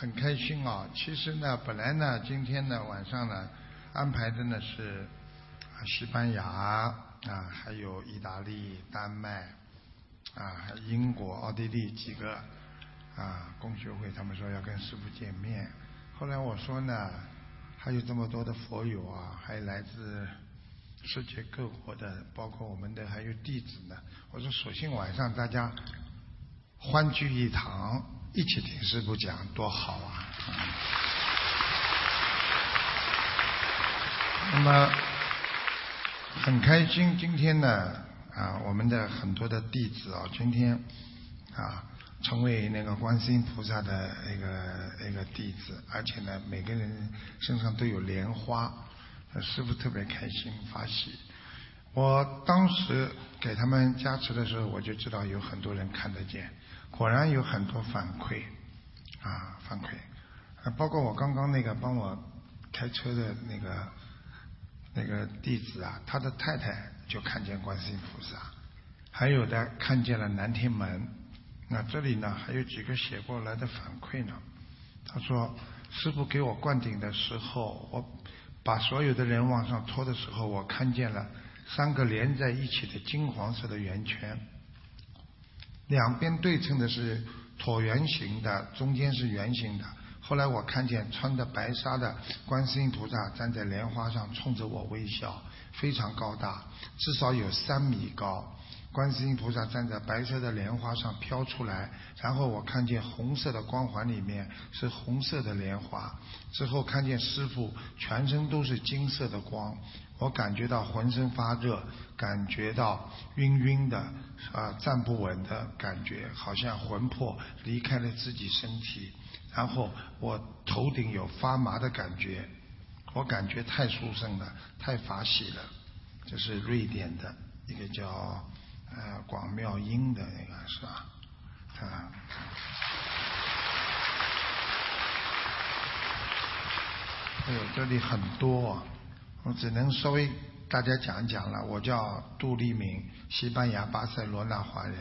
很开心啊！其实呢，本来呢，今天呢晚上呢安排的呢是西班牙啊，还有意大利、丹麦啊、还英国、奥地利几个啊工学会，他们说要跟师傅见面。后来我说呢，还有这么多的佛友啊，还来自世界各国的，包括我们的还有弟子呢。我说，索性晚上大家欢聚一堂，一起听师傅讲，多好啊！那么很开心，今天呢啊，我们的很多的弟子啊，今天啊成为那个观世音菩萨的那个那个弟子，而且呢，每个人身上都有莲花，师傅特别开心发喜。我当时给他们加持的时候，我就知道有很多人看得见，果然有很多反馈啊反馈，包括我刚刚那个帮我开车的那个那个弟子啊，他的太太就看见观世音菩萨，还有的看见了南天门。那这里呢，还有几个写过来的反馈呢。他说，师傅给我灌顶的时候，我把所有的人往上拖的时候，我看见了三个连在一起的金黄色的圆圈，两边对称的是椭圆形的，中间是圆形的。后来我看见穿着白纱的观世音菩萨站在莲花上，冲着我微笑，非常高大，至少有三米高。观世音菩萨站在白色的莲花上飘出来，然后我看见红色的光环里面是红色的莲花，之后看见师傅全身都是金色的光，我感觉到浑身发热，感觉到晕晕的，啊站不稳的感觉，好像魂魄离开了自己身体，然后我头顶有发麻的感觉，我感觉太殊胜了，太法喜了。这是瑞典的一个叫呃广妙音的那个是吧？啊。哎呦，这里很多、啊，我只能稍微大家讲一讲了。我叫杜立明，西班牙巴塞罗那华人。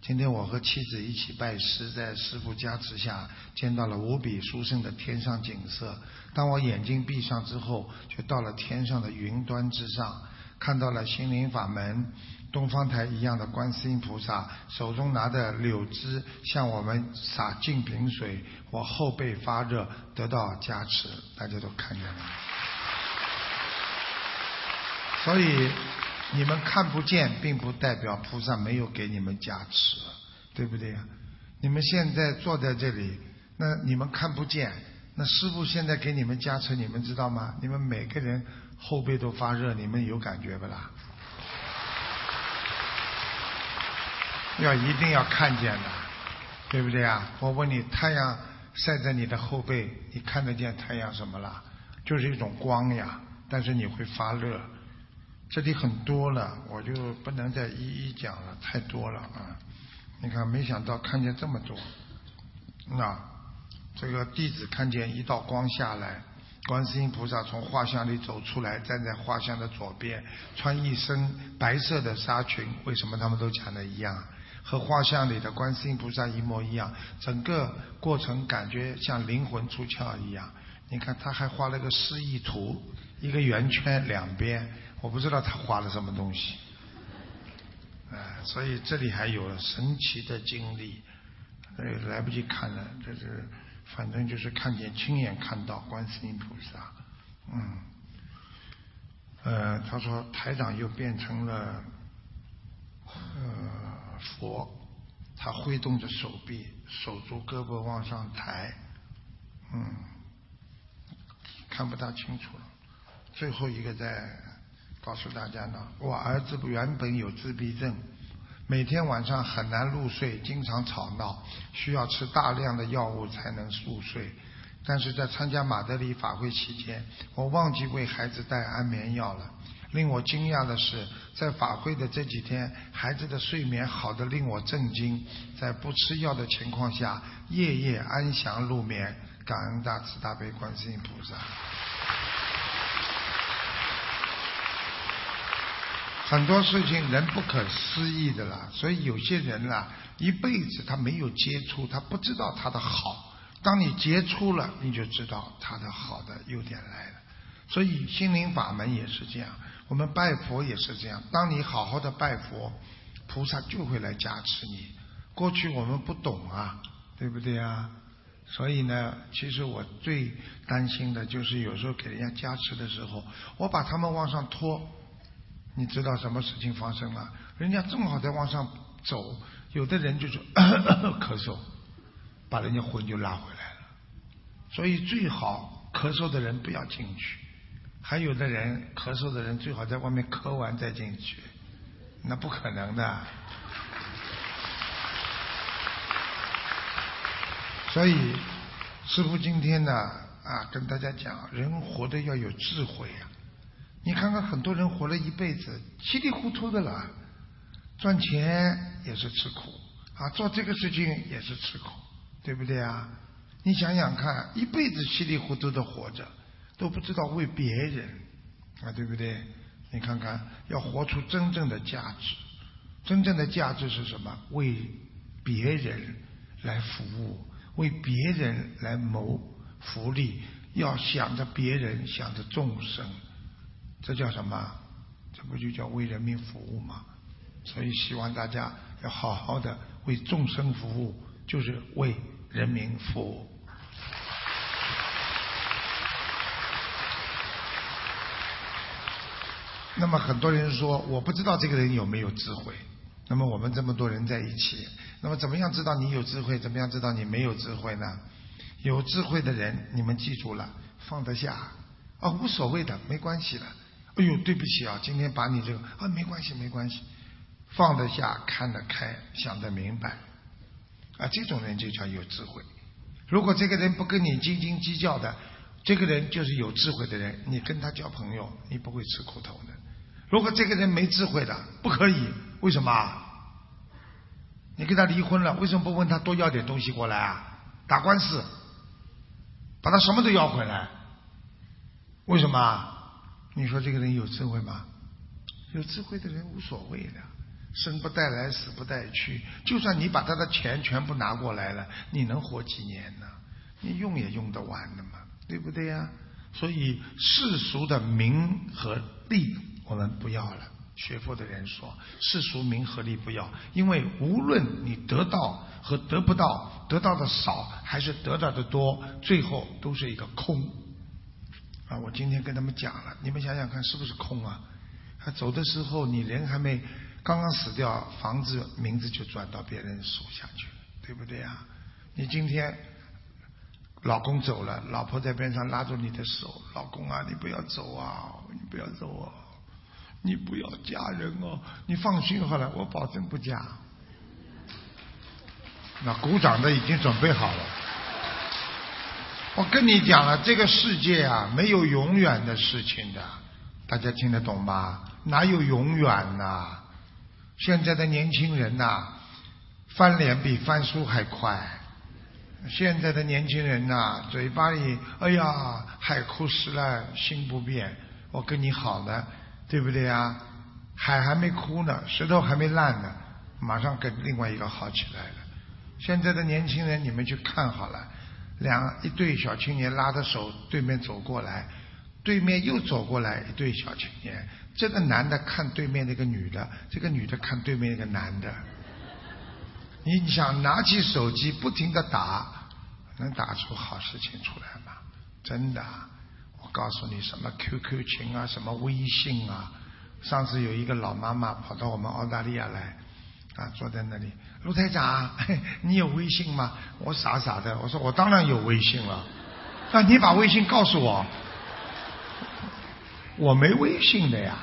今天我和妻子一起拜师，在师傅加持下，见到了无比殊胜的天上景色。当我眼睛闭上之后，就到了天上的云端之上，看到了心灵法门东方台一样的观世音菩萨，手中拿的柳枝向我们洒净瓶水，我后背发热，得到加持，大家都看见了。所以你们看不见，并不代表菩萨没有给你们加持，对不对呀？你们现在坐在这里，那你们看不见，那师傅现在给你们加持，你们知道吗？你们每个人后背都发热，你们有感觉不啦？要一定要看见的，对不对啊？我问你，太阳晒在你的后背，你看得见太阳什么啦？就是一种光呀，但是你会发热。这里很多了，我就不能再一一讲了，太多了啊！你看，没想到看见这么多。那这个弟子看见一道光下来，观世音菩萨从画像里走出来，站在画像的左边，穿一身白色的纱裙。为什么他们都讲的一样？和画像里的观世音菩萨一模一样，整个过程感觉像灵魂出窍一样。你看，他还画了个示意图，一个圆圈两边，我不知道他画了什么东西。哎，所以这里还有神奇的经历，呃，来不及看了，这是反正就是看见亲眼看到观世音菩萨，嗯，呃，他说台长又变成了呃佛，他挥动着手臂，手足胳膊往上抬，嗯，看不大清楚了。最后一个在告诉大家呢，我儿子原本有自闭症，每天晚上很难入睡，经常吵闹，需要吃大量的药物才能入睡。但是在参加马德里法会期间，我忘记为孩子带安眠药了。令我惊讶的是，在法会的这几天，孩子的睡眠好得令我震惊，在不吃药的情况下，夜夜安详入眠。感恩大慈大悲观世音菩萨。很多事情人不可思议的啦，所以有些人啦，一辈子他没有接触，他不知道他的好，当你接触了，你就知道他的好的优点来了。所以心灵法门也是这样，我们拜佛也是这样。当你好好的拜佛，菩萨就会来加持你。过去我们不懂啊，对不对啊？所以呢，其实我最担心的就是有时候给人家加持的时候，我把他们往上拖，你知道什么事情发生了？人家正好在往上走，有的人就是 咳嗽，把人家魂就拉回来了。所以最好咳嗽的人不要进去，还有的人咳嗽的人最好在外面咳完再进去，那不可能的。所以，师傅今天呢啊，跟大家讲，人活得要有智慧呀。你看看很多人活了一辈子，稀里糊涂的了，赚钱也是吃苦啊，做这个事情也是吃苦，对不对啊？你想想看，一辈子稀里糊涂的活着，都不知道为别人啊，对不对？你看看，要活出真正的价值，真正的价值是什么？为别人来服务。为别人来谋福利，要想着别人，想着众生，这叫什么？这不就叫为人民服务吗？所以希望大家要好好的为众生服务，就是为人民服务。那么很多人说，我不知道这个人有没有智慧。那么我们这么多人在一起，那么怎么样知道你有智慧？怎么样知道你没有智慧呢？有智慧的人，你们记住了，放得下啊，无所谓的，没关系的。哎呦，对不起啊，今天把你这个啊，没关系，没关系，放得下，看得开，想得明白啊，这种人就叫有智慧。如果这个人不跟你斤斤计较的，这个人就是有智慧的人，你跟他交朋友，你不会吃苦头的。如果这个人没智慧的，不可以。为什么？你跟他离婚了，为什么不问他多要点东西过来啊？打官司，把他什么都要回来。为什么？你说这个人有智慧吗？有智慧的人无所谓的，生不带来，死不带去。就算你把他的钱全部拿过来了，你能活几年呢？你用也用得完的嘛，对不对呀？所以世俗的名和利。我们不要了。学佛的人说：“世俗名和利不要，因为无论你得到和得不到，得到的少还是得到的多，最后都是一个空。”啊，我今天跟他们讲了，你们想想看，是不是空啊？他走的时候，你人还没刚刚死掉，房子名字就转到别人手下去了，对不对啊？你今天老公走了，老婆在边上拉住你的手：“老公啊，你不要走啊，你不要走啊。”你不要嫁人哦，你放心好了，我保证不嫁。那鼓掌的已经准备好了。我跟你讲了，这个世界啊，没有永远的事情的，大家听得懂吗？哪有永远呐？现在的年轻人呐，翻脸比翻书还快。现在的年轻人呐，嘴巴里哎呀，海枯石烂，心不变。我跟你好呢。对不对呀？海还没枯呢，石头还没烂呢，马上跟另外一个好起来了。现在的年轻人，你们去看好了，两一对小青年拉着手对面走过来，对面又走过来一对小青年，这个男的看对面那个女的，这个女的看对面那个男的。你想拿起手机不停的打，能打出好事情出来吗？真的。我告诉你，什么 QQ 群啊，什么微信啊。上次有一个老妈妈跑到我们澳大利亚来，啊，坐在那里。卢台长，你有微信吗？我傻傻的，我说我当然有微信了。那你把微信告诉我。我没微信的呀，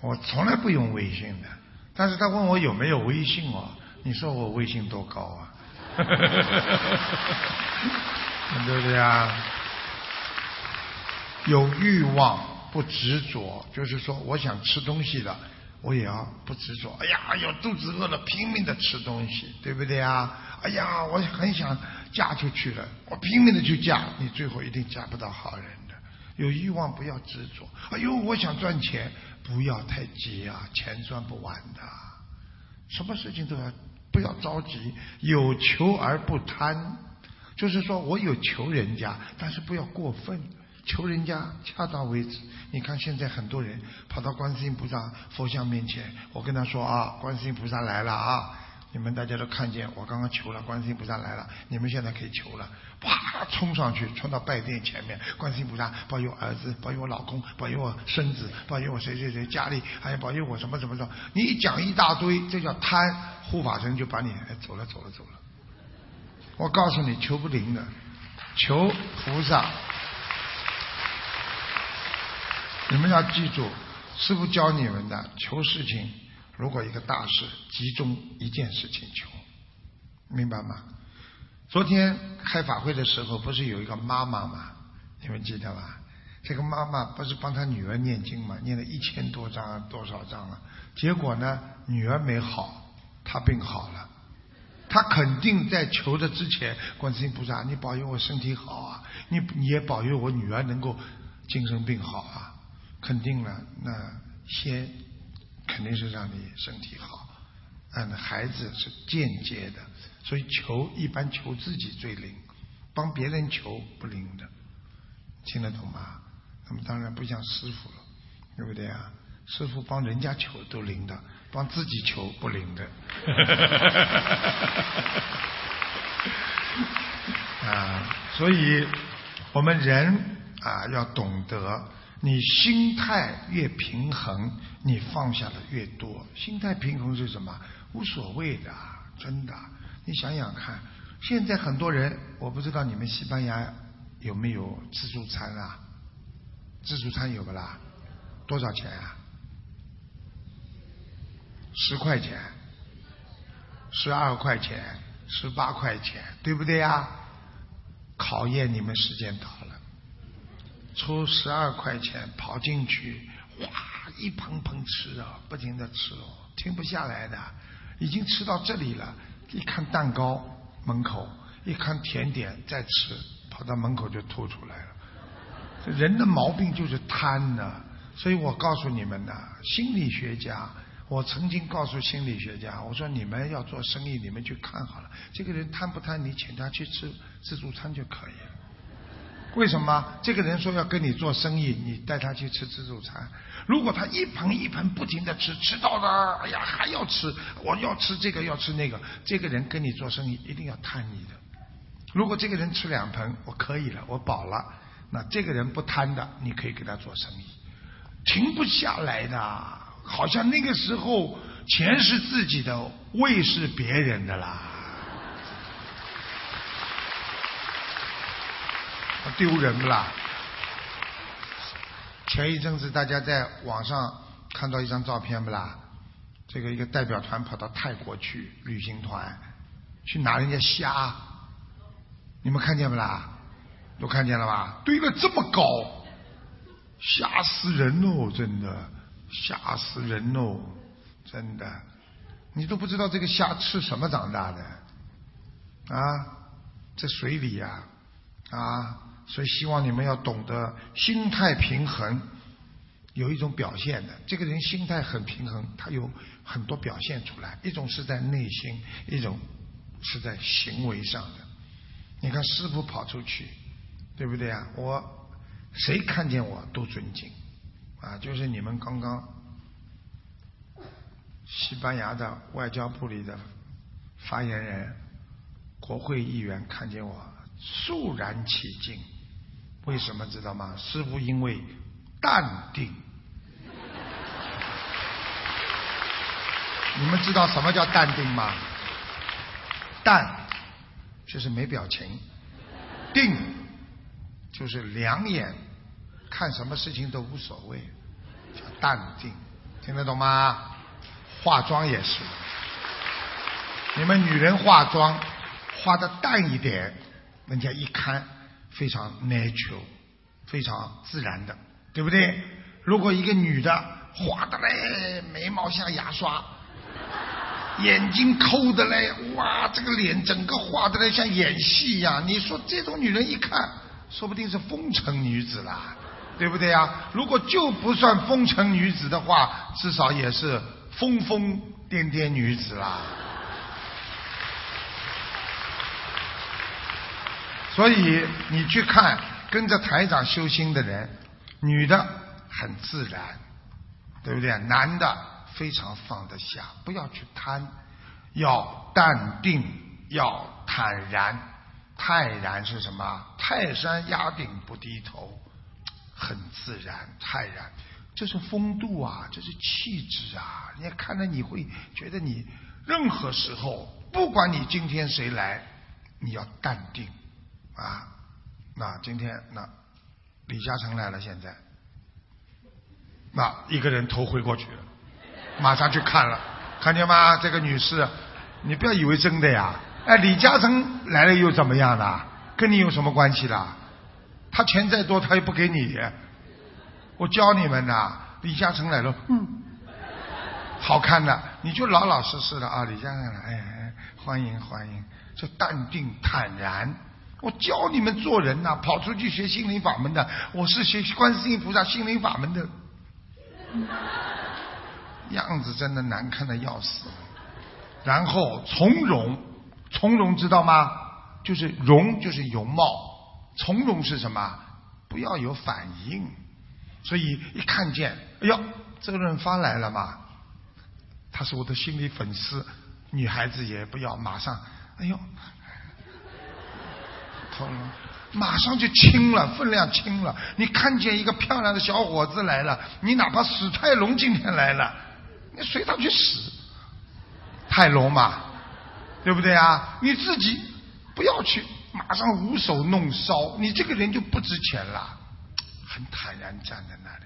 我从来不用微信的。但是他问我有没有微信哦，你说我微信多高啊？对不对啊？有欲望不执着，就是说，我想吃东西了，我也要不执着。哎呀，哎呦，肚子饿了，拼命的吃东西，对不对啊？哎呀，我很想嫁出去了，我拼命的去嫁，你最后一定嫁不到好人的。有欲望不要执着。哎呦，我想赚钱，不要太急啊，钱赚不完的。什么事情都要不要着急，有求而不贪。就是说我有求人家，但是不要过分，求人家恰到为止。你看现在很多人跑到观世音菩萨佛像面前，我跟他说啊，观世音菩萨来了啊，你们大家都看见我刚刚求了，观世音菩萨来了，你们现在可以求了，啪冲上去，冲到拜殿前面，观世音菩萨保佑儿子，保佑我老公，保佑我孙子，保佑我谁谁谁家里，还有保佑我什么什么什么，你一讲一大堆，这叫贪，护法神就把你哎走了走了走了。我告诉你，求不灵的，求菩萨。你们要记住，师傅教你们的求事情，如果一个大事，集中一件事情求，明白吗？昨天开法会的时候，不是有一个妈妈吗？你们记得吧？这个妈妈不是帮她女儿念经吗？念了一千多章，多少章了？结果呢，女儿没好，她病好了。他肯定在求的之前，观世音菩萨，你保佑我身体好啊！你你也保佑我女儿能够精神病好啊！肯定了，那先肯定是让你身体好，嗯，孩子是间接的，所以求一般求自己最灵，帮别人求不灵的，听得懂吗？那么当然不像师傅了，对不对啊？师傅帮人家求都灵的。帮自己求不灵的，啊，所以我们人啊要懂得，你心态越平衡，你放下的越多。心态平衡是什么？无所谓的，真的。你想想看，现在很多人，我不知道你们西班牙有没有自助餐啊？自助餐有不啦？多少钱啊？十块钱，十二块钱，十八块钱，对不对呀？考验你们时间到了，出十二块钱跑进去，哗，一盆盆吃啊，不停的吃哦，停不下来的，已经吃到这里了，一看蛋糕门口，一看甜点再吃，跑到门口就吐出来了。人的毛病就是贪呐，所以我告诉你们呐，心理学家。我曾经告诉心理学家，我说你们要做生意，你们去看好了，这个人贪不贪，你请他去吃自助餐就可以了。为什么？这个人说要跟你做生意，你带他去吃自助餐。如果他一盆一盆不停的吃，吃到了，哎呀还要吃，我要吃这个要吃那个，这个人跟你做生意一定要贪你的。如果这个人吃两盆，我可以了，我饱了，那这个人不贪的，你可以给他做生意，停不下来的。好像那个时候钱是自己的，胃是别人的啦，丢人不啦？前一阵子大家在网上看到一张照片不啦？这个一个代表团跑到泰国去旅行团，去拿人家虾，你们看见不啦？都看见了吧？堆了这么高，吓死人哦，真的。吓死人喽！真的，你都不知道这个虾吃什么长大的啊？在水里呀啊！所以希望你们要懂得心态平衡，有一种表现的。这个人心态很平衡，他有很多表现出来。一种是在内心，一种是在行为上的。你看师傅跑出去，对不对啊？我谁看见我都尊敬。啊，就是你们刚刚西班牙的外交部里的发言人、国会议员看见我肃然起敬，为什么知道吗？师傅因为淡定。你们知道什么叫淡定吗？淡就是没表情，定就是两眼。看什么事情都无所谓，叫淡定，听得懂吗？化妆也是，你们女人化妆化的淡一点，人家一看非常 natural，非常自然的，对不对？如果一个女的画的嘞，眉毛像牙刷，眼睛抠的嘞，哇，这个脸整个画的嘞像演戏一样，你说这种女人一看，说不定是风尘女子啦。对不对呀？如果就不算风尘女子的话，至少也是疯疯癫癫女子啦。所以你去看跟着台长修心的人，女的很自然，对不对？男的非常放得下，不要去贪，要淡定，要坦然。泰然是什么？泰山压顶不低头，很自然，泰然，这是风度啊，这是气质啊。你看着你会觉得你任何时候，不管你今天谁来，你要淡定啊。那今天那李嘉诚来了，现在那一个人头回过去了，马上去看了，看见吗？这个女士，你不要以为真的呀。哎，李嘉诚来了又怎么样呢？跟你有什么关系啦？他钱再多，他也不给你。我教你们呐，李嘉诚来了，嗯，好看的，你就老老实实的啊。李嘉诚来，哎，欢迎欢迎，就淡定坦然。我教你们做人呐，跑出去学心灵法门的，我是学观世音菩萨心灵法门的，样子真的难看的要死。然后从容。从容知道吗？就是容，就是容貌。从容是什么？不要有反应。所以一看见，哎呦，这个人发来了嘛，他是我的心理粉丝。女孩子也不要马上，哎呦，从容，马上就轻了，分量轻了。你看见一个漂亮的小伙子来了，你哪怕史泰龙今天来了，你随他去死，泰龙嘛。对不对啊？你自己不要去，马上捂手弄烧，你这个人就不值钱了。很坦然站在那里，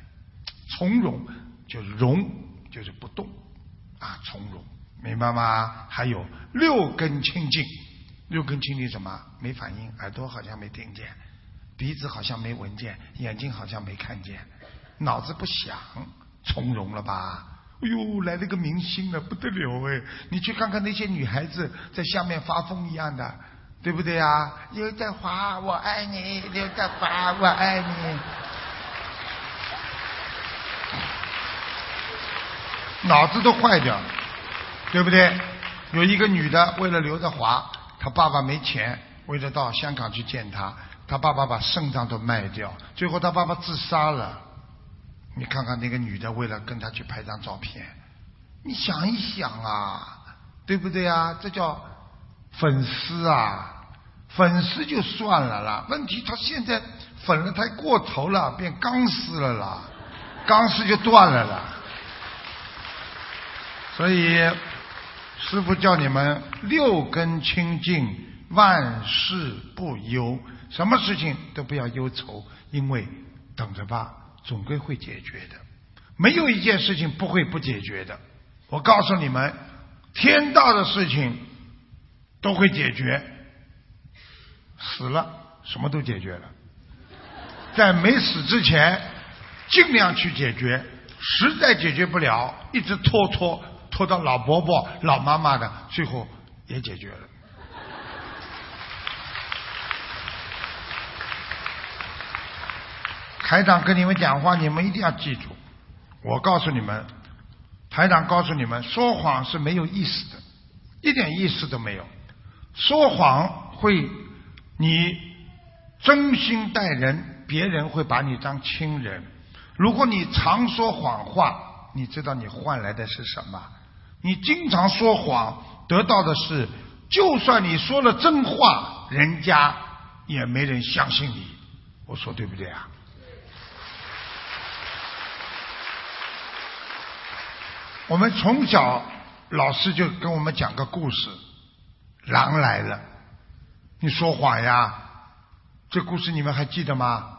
从容就是容，就是不动啊，从容，明白吗？还有六根清净，六根清净什么？没反应，耳朵好像没听见，鼻子好像没闻见，眼睛好像没看见，脑子不想，从容了吧？哎呦，来了个明星了，不得了哎！你去看看那些女孩子在下面发疯一样的，对不对啊？刘德华，我爱你，刘德华，我爱你。脑子都坏掉，对不对？有一个女的为了刘德华，他爸爸没钱，为了到香港去见他，他爸爸把肾脏都卖掉，最后他爸爸自杀了。你看看那个女的，为了跟他去拍张照片，你想一想啊，对不对啊？这叫粉丝啊，粉丝就算了啦。问题他现在粉的太过头了，变钢丝了啦，钢丝就断了啦。所以师傅叫你们六根清净，万事不忧，什么事情？都不要忧愁，因为等着吧。总归会解决的，没有一件事情不会不解决的。我告诉你们，天大的事情都会解决。死了什么都解决了，在没死之前尽量去解决，实在解决不了，一直拖拖。拖到老伯伯、老妈妈的，最后也解决了。台长跟你们讲话，你们一定要记住。我告诉你们，台长告诉你们，说谎是没有意思的，一点意思都没有。说谎会你真心待人，别人会把你当亲人。如果你常说谎话，你知道你换来的是什么？你经常说谎，得到的是，就算你说了真话，人家也没人相信你。我说对不对啊？我们从小老师就跟我们讲个故事，狼来了，你说谎呀？这故事你们还记得吗？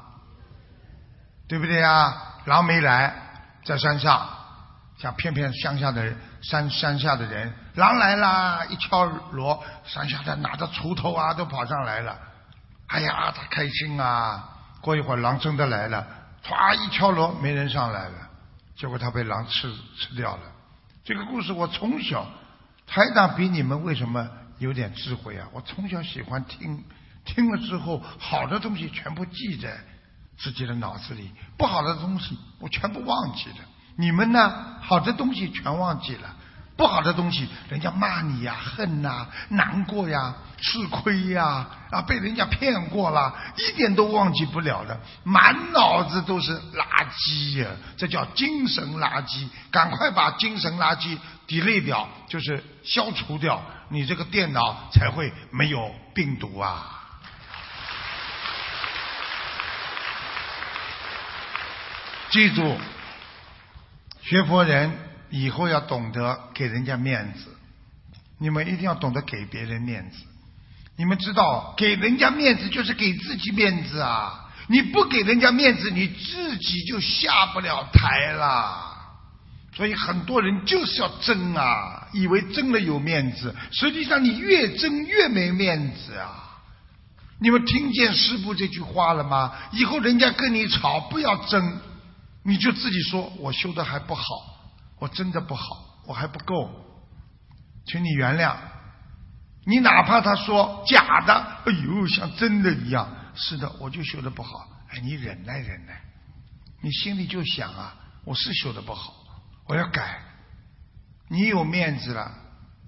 对不对呀？狼没来，在山上，想骗骗乡下的人，山山下的人。狼来啦，一敲锣，山下的拿着锄头啊，都跑上来了。哎呀，他开心啊！过一会儿，狼真的来了，唰一敲锣，没人上来了，结果他被狼吃吃掉了。这个故事我从小，台长比你们为什么有点智慧啊？我从小喜欢听，听了之后，好的东西全部记在自己的脑子里，不好的东西我全部忘记了。你们呢？好的东西全忘记了，不好的东西，人家骂你呀、恨呐、难过呀、吃亏呀，啊，被人家骗过了，一点都忘记不了的，满脑子都是垃圾呀，这叫精神垃圾。赶快把精神垃圾 delete 掉，就是消除掉，你这个电脑才会没有病毒啊。记住，学佛人以后要懂得给人家面子，你们一定要懂得给别人面子。你们知道，给人家面子就是给自己面子啊！你不给人家面子，你自己就下不了台了。所以很多人就是要争啊，以为争了有面子，实际上你越争越没面子啊！你们听见师傅这句话了吗？以后人家跟你吵，不要争，你就自己说：“我修的还不好，我真的不好，我还不够，请你原谅。”你哪怕他说假的，哎呦，像真的一样，是的，我就修的不好。哎，你忍耐忍耐，你心里就想啊，我是修的不好，我要改。你有面子了，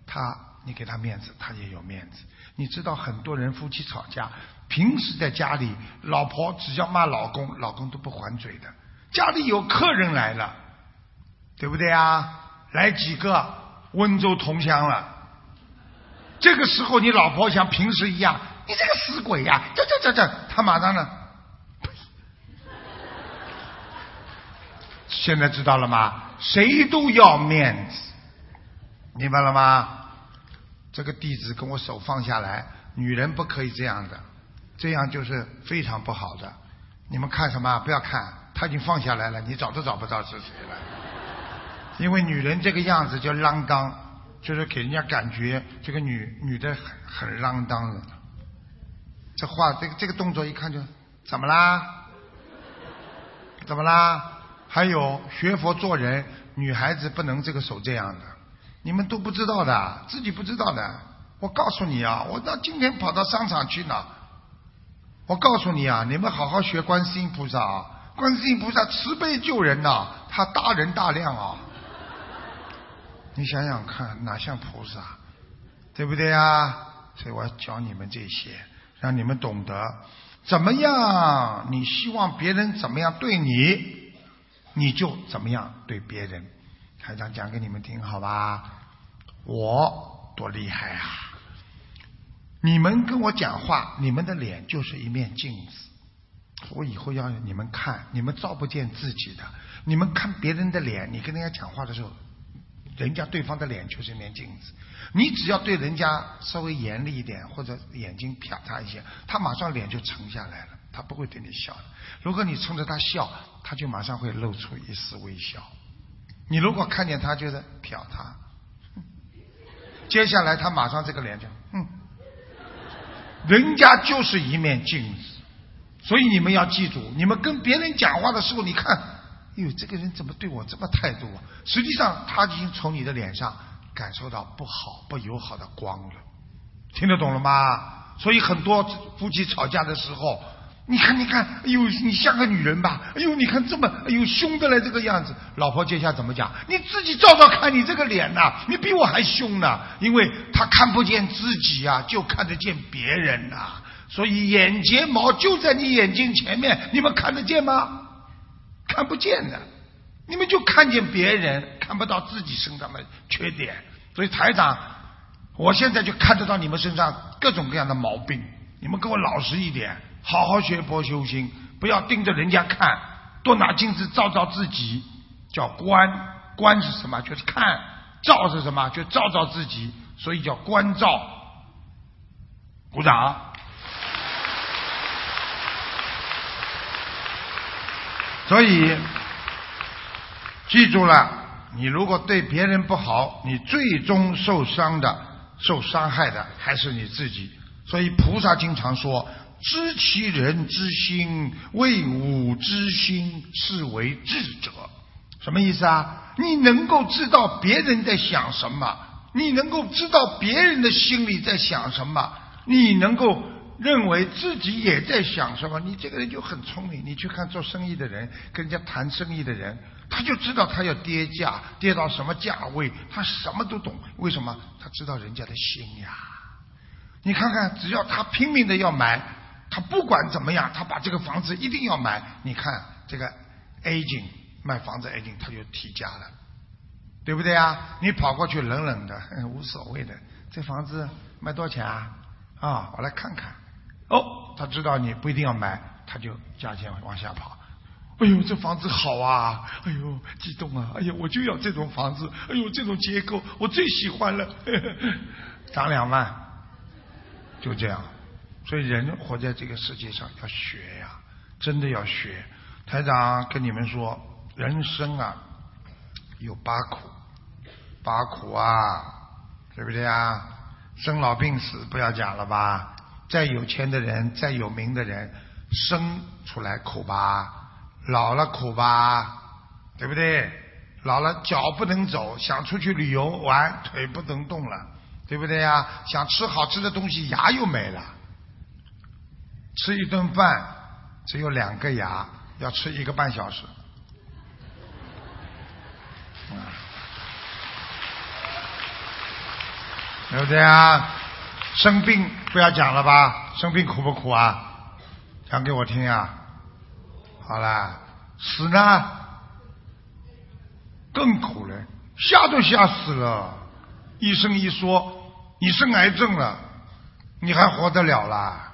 他你给他面子，他也有面子。你知道很多人夫妻吵架，平时在家里，老婆只要骂老公，老公都不还嘴的。家里有客人来了，对不对啊？来几个温州同乡了。这个时候，你老婆像平时一样，你这个死鬼呀！这这这这，他马上呢，现在知道了吗？谁都要面子，明白了吗？这个弟子跟我手放下来，女人不可以这样的，这样就是非常不好的。你们看什么？不要看，他已经放下来了，你找都找不到是谁了。因为女人这个样子叫浪荡。就是给人家感觉这个女女的很很浪当的，这话这个这个动作一看就怎么啦？怎么啦？还有学佛做人，女孩子不能这个手这样的，你们都不知道的，自己不知道的。我告诉你啊，我到今天跑到商场去呢。我告诉你啊，你们好好学观世音菩萨啊，观世音菩萨慈悲救人呐，他大人大量啊。你想想看，哪像菩萨，对不对呀？所以我要教你们这些，让你们懂得怎么样。你希望别人怎么样对你，你就怎么样对别人。台长讲给你们听，好吧？我多厉害啊！你们跟我讲话，你们的脸就是一面镜子。我以后要你们看，你们照不见自己的。你们看别人的脸，你跟人家讲话的时候。人家对方的脸就是一面镜子，你只要对人家稍微严厉一点，或者眼睛瞟他一下，他马上脸就沉下来了，他不会对你笑的。如果你冲着他笑，他就马上会露出一丝微笑。你如果看见他就是瞟他，接下来他马上这个脸就嗯，人家就是一面镜子，所以你们要记住，你们跟别人讲话的时候，你看。哟，这个人怎么对我这么态度啊？实际上，他已经从你的脸上感受到不好、不友好的光了。听得懂了吗？所以很多夫妻吵架的时候，你看，你看，哎呦，你像个女人吧？哎呦，你看这么，哎呦，凶的来这个样子。老婆接下来怎么讲？你自己照照看，你这个脸呐，你比我还凶呢。因为他看不见自己啊，就看得见别人呐。所以眼睫毛就在你眼睛前面，你们看得见吗？看不见的，你们就看见别人，看不到自己身上的缺点。所以台长，我现在就看得到你们身上各种各样的毛病。你们给我老实一点，好好学佛修心，不要盯着人家看，多拿镜子照照自己。叫观，观是什么？就是看。照是什么？就照照自己。所以叫观照。鼓掌。所以，记住了，你如果对别人不好，你最终受伤的、受伤害的还是你自己。所以菩萨经常说：“知其人之心，为吾之心，是为智者。”什么意思啊？你能够知道别人在想什么，你能够知道别人的心里在想什么，你能够认为自己也在想什么，你这个人就很聪明。你去看做生意的人，跟人家谈生意的人，他就知道他要跌价，跌到什么价位，他什么都懂。为什么？他知道人家的心呀。你看看，只要他拼命的要买，他不管怎么样，他把这个房子一定要买。你看这个 A 景卖房子 A 景，他就提价了，对不对啊？你跑过去冷冷的，无所谓的，这房子卖多少钱啊？啊，我来看看。哦，他知道你不一定要买，他就价钱往下跑。哎呦，这房子好啊！哎呦，激动啊！哎呦，我就要这种房子！哎呦，这种结构我最喜欢了。涨两万，就这样。所以人活在这个世界上要学呀，真的要学。台长跟你们说，人生啊有八苦，八苦啊，对不对啊？生老病死不要讲了吧，再有钱的人，再有名的人，生出来苦吧，老了苦吧，对不对？老了脚不能走，想出去旅游玩，腿不能动了，对不对呀？想吃好吃的东西，牙又没了，吃一顿饭只有两个牙，要吃一个半小时。对不对啊？生病不要讲了吧？生病苦不苦啊？讲给我听啊！好了，死呢？更苦了，吓都吓死了。医生一说你生癌症了，你还活得了啦？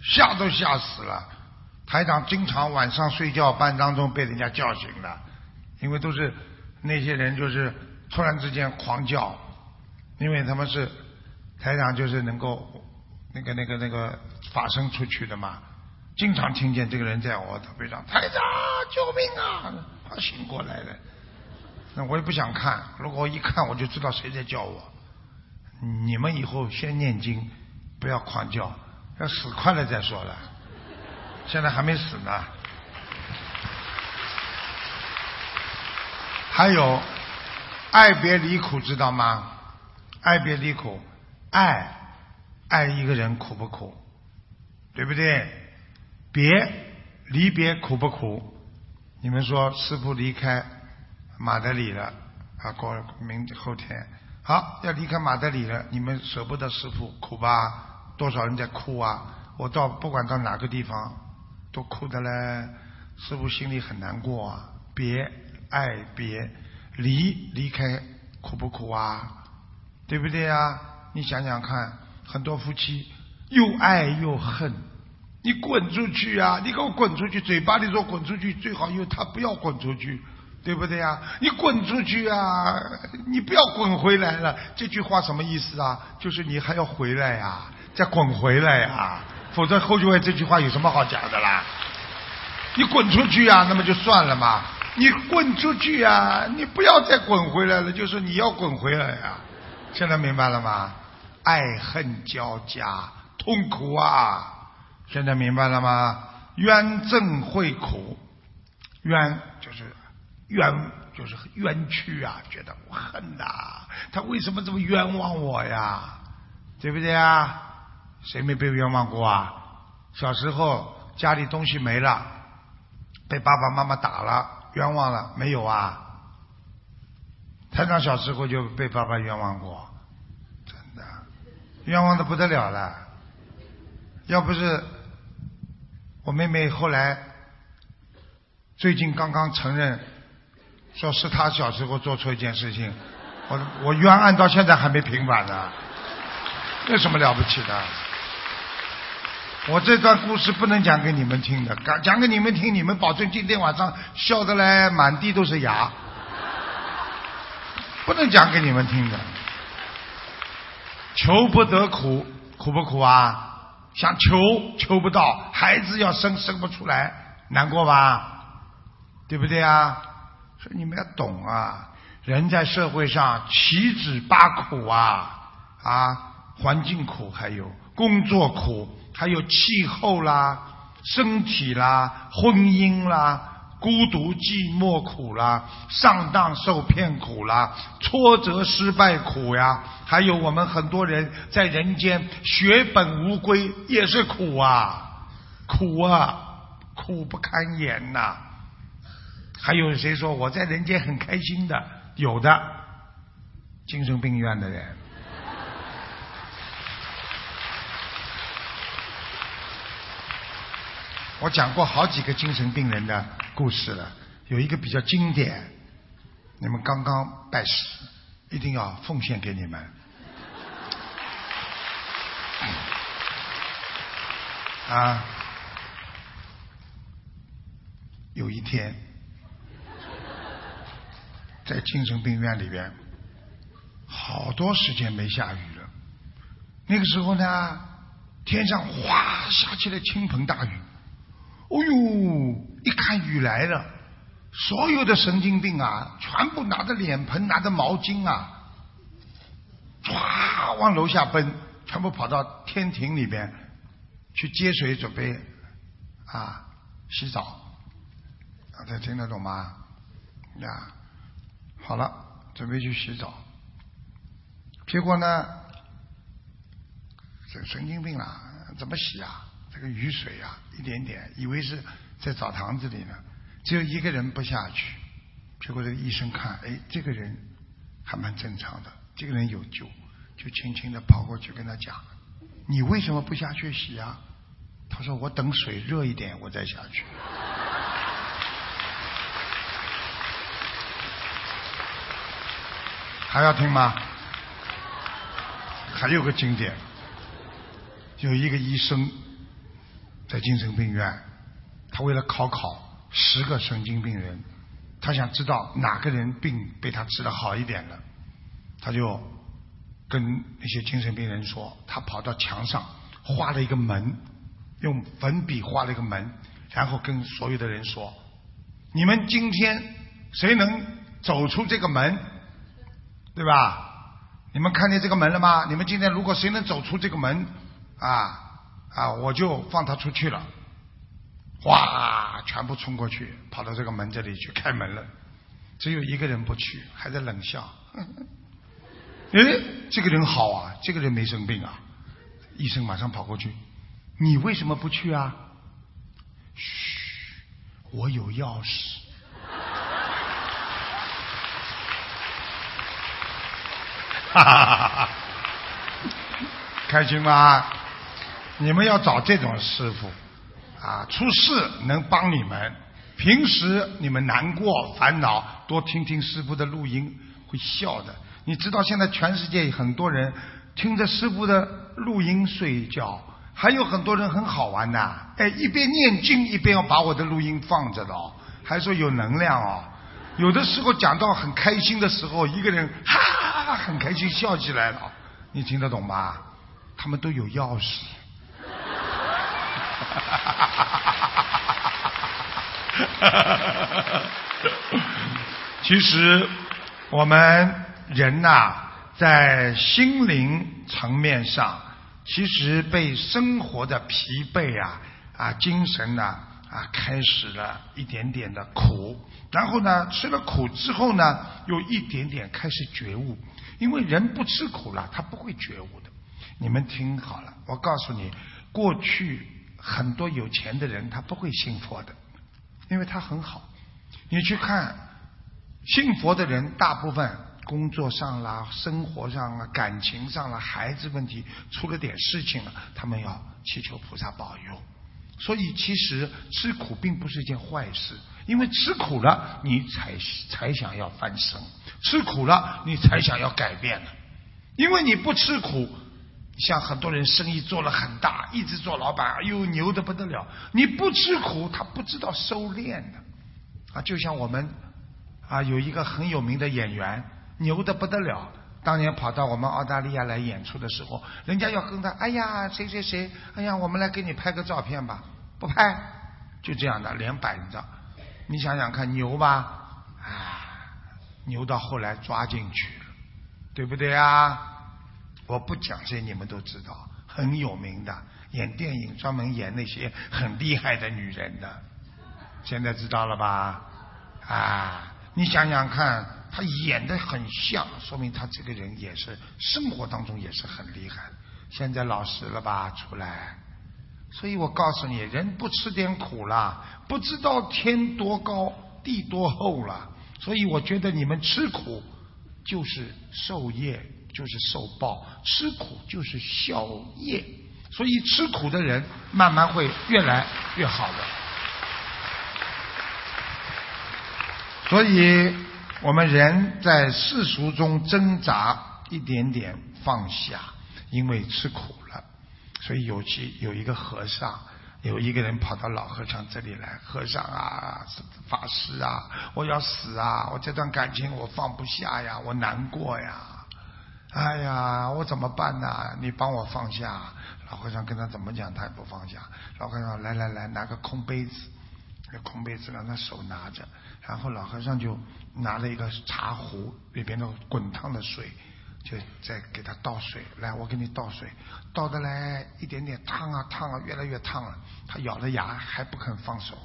吓都吓死了。台长经常晚上睡觉班当中被人家叫醒了，因为都是那些人就是突然之间狂叫。因为他们是台长，就是能够那个那个那个发声出去的嘛，经常听见这个人在我头背上，台长救命啊！他醒过来了，那我也不想看，如果我一看我就知道谁在叫我。你们以后先念经，不要狂叫，要死快了再说了。现在还没死呢。还有爱别离苦，知道吗？爱别离苦，爱爱一个人苦不苦？对不对？别离别苦不苦？你们说师傅离开马德里了啊，过明后天好要离开马德里了，你们舍不得师傅苦吧？多少人在哭啊？我到不管到哪个地方都哭的嘞，师傅心里很难过啊。别爱别离离开苦不苦啊？对不对呀？你想想看，很多夫妻又爱又恨，你滚出去啊！你给我滚出去！嘴巴里说滚出去，最好又他不要滚出去，对不对呀？你滚出去啊！你不要滚回来了。这句话什么意思啊？就是你还要回来呀，再滚回来呀，否则后就会这句话有什么好讲的啦？你滚出去啊，那么就算了嘛。你滚出去啊，你不要再滚回来了，就是你要滚回来呀。现在明白了吗？爱恨交加，痛苦啊！现在明白了吗？冤憎会苦，冤就是冤，就是冤屈啊！觉得我恨呐，他为什么这么冤枉我呀？对不对啊？谁没被冤枉过啊？小时候家里东西没了，被爸爸妈妈打了，冤枉了没有啊？台长小时候就被爸爸冤枉过。冤枉的不得了了，要不是我妹妹后来最近刚刚承认，说是她小时候做错一件事情，我我冤案到现在还没平反呢，有什么了不起的？我这段故事不能讲给你们听的，讲讲给你们听，你们保证今天晚上笑得来满地都是牙，不能讲给你们听的。求不得苦，苦不苦啊？想求求不到，孩子要生生不出来，难过吧？对不对啊？所以你们要懂啊！人在社会上岂止八苦啊？啊，环境苦，还有工作苦，还有气候啦、身体啦、婚姻啦，孤独寂寞苦啦，上当受骗苦啦，挫折失败苦呀，还有我们很多人在人间血本无归也是苦啊，苦啊，苦不堪言呐。还有谁说我在人间很开心的？有的，精神病院的人。我讲过好几个精神病人的故事了，有一个比较经典，你们刚刚拜师，一定要奉献给你们。啊，有一天，在精神病院里边，好多时间没下雨了。那个时候呢，天上哗下起了倾盆大雨。哦呦！一看雨来了，所有的神经病啊，全部拿着脸盆、拿着毛巾啊，唰往楼下奔，全部跑到天庭里边去接水，准备啊洗澡。大家听得懂吗？呀，好了，准备去洗澡。结果呢，这神经病啊，怎么洗啊？这个雨水啊，一点点，以为是在澡堂子里呢，只有一个人不下去。结果这个医生看，哎，这个人还蛮正常的，这个人有救，就轻轻的跑过去跟他讲：“你为什么不下去洗啊？”他说：“我等水热一点，我再下去。”还要听吗？还有个经典，有一个医生。在精神病院，他为了考考十个神经病人，他想知道哪个人病被他治的好一点了，他就跟那些精神病人说，他跑到墙上画了一个门，用粉笔画了一个门，然后跟所有的人说：“你们今天谁能走出这个门，对吧？你们看见这个门了吗？你们今天如果谁能走出这个门，啊。”啊！我就放他出去了，哇，全部冲过去，跑到这个门这里去开门了。只有一个人不去，还在冷笑。哎，这个人好啊，这个人没生病啊。医生马上跑过去，你为什么不去啊？嘘，我有钥匙。哈哈哈哈哈！开心吗？你们要找这种师傅啊，出事能帮你们。平时你们难过烦恼，多听听师傅的录音，会笑的。你知道现在全世界很多人听着师傅的录音睡觉，还有很多人很好玩的，哎，一边念经一边要把我的录音放着的哦，还说有能量哦。有的时候讲到很开心的时候，一个人哈很开心笑起来了，你听得懂吧？他们都有钥匙。哈哈哈哈哈哈！哈哈哈哈哈！其实我们人呐，在心灵层面上，其实被生活的疲惫啊啊，精神呢啊，开始了一点点的苦。然后呢，吃了苦之后呢，又一点点开始觉悟。因为人不吃苦了，他不会觉悟的。你们听好了，我告诉你，过去。很多有钱的人他不会信佛的，因为他很好。你去看信佛的人，大部分工作上啦、生活上啦、感情上啦、孩子问题出了点事情了，他们要祈求菩萨保佑。所以其实吃苦并不是一件坏事，因为吃苦了你才才想要翻身，吃苦了你才想要改变呢。因为你不吃苦。像很多人生意做了很大，一直做老板，哎呦牛的不得了。你不吃苦，他不知道收敛的啊。就像我们啊，有一个很有名的演员，牛的不得了。当年跑到我们澳大利亚来演出的时候，人家要跟他，哎呀谁谁谁，哎呀我们来给你拍个照片吧，不拍，就这样的脸板着。你想想看，牛吧，啊，牛到后来抓进去了，对不对啊？我不讲这些你们都知道，很有名的，演电影专门演那些很厉害的女人的，现在知道了吧？啊，你想想看，他演的很像，说明他这个人也是生活当中也是很厉害。现在老实了吧？出来。所以我告诉你，人不吃点苦了，不知道天多高地多厚了。所以我觉得你们吃苦就是受业，就是受报；吃苦就是消业。所以吃苦的人慢慢会越来越好的。所以我们人在世俗中挣扎，一点点放下，因为吃苦了。所以有其有一个和尚，有一个人跑到老和尚这里来，和尚啊，法师啊，我要死啊！我这段感情我放不下呀，我难过呀！哎呀，我怎么办呢？你帮我放下。老和尚跟他怎么讲，他也不放下。老和尚来来来，拿个空杯子，那空杯子让他手拿着，然后老和尚就拿了一个茶壶，里边的滚烫的水。就再给他倒水，来，我给你倒水，倒的来一点点烫啊烫啊，越来越烫了。他咬着牙还不肯放手，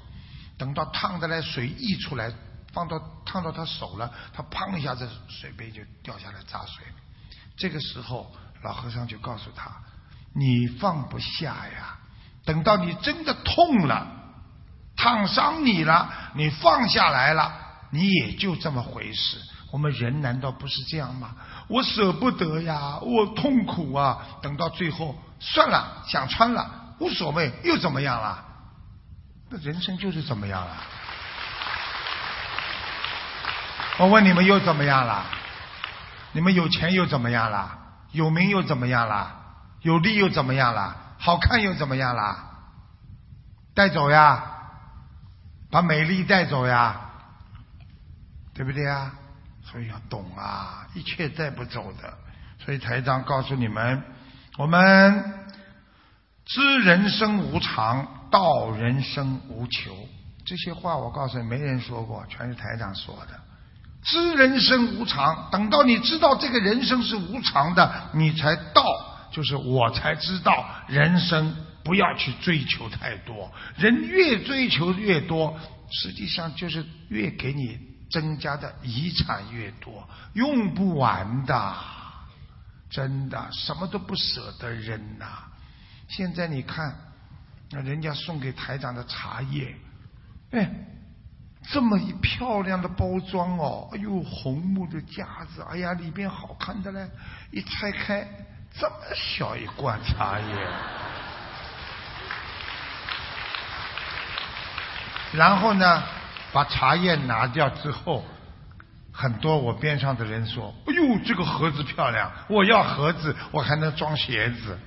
等到烫的来水溢出来，放到烫到他手了，他砰一下子水杯就掉下来砸水。这个时候老和尚就告诉他：“你放不下呀，等到你真的痛了，烫伤你了，你放下来了，你也就这么回事。我们人难道不是这样吗？”我舍不得呀，我痛苦啊！等到最后，算了，想穿了，无所谓，又怎么样了？那人生就是怎么样了？我问你们又怎么样了？你们有钱又怎么样了？有名又怎么样了？有利又怎么样了？好看又怎么样了？带走呀，把美丽带走呀，对不对呀？所以要懂啊，一切带不走的。所以台长告诉你们，我们知人生无常，道人生无求。这些话我告诉你，没人说过，全是台长说的。知人生无常，等到你知道这个人生是无常的，你才道，就是我才知道人生不要去追求太多。人越追求越多，实际上就是越给你。增加的遗产越多，用不完的，真的什么都不舍得扔呐。现在你看，那人家送给台长的茶叶，哎，这么一漂亮的包装哦，哎呦，红木的架子，哎呀，里边好看的嘞，一拆开，这么小一罐茶叶，然后呢？把茶叶拿掉之后，很多我边上的人说：“哎呦，这个盒子漂亮，我要盒子，我还能装鞋子。”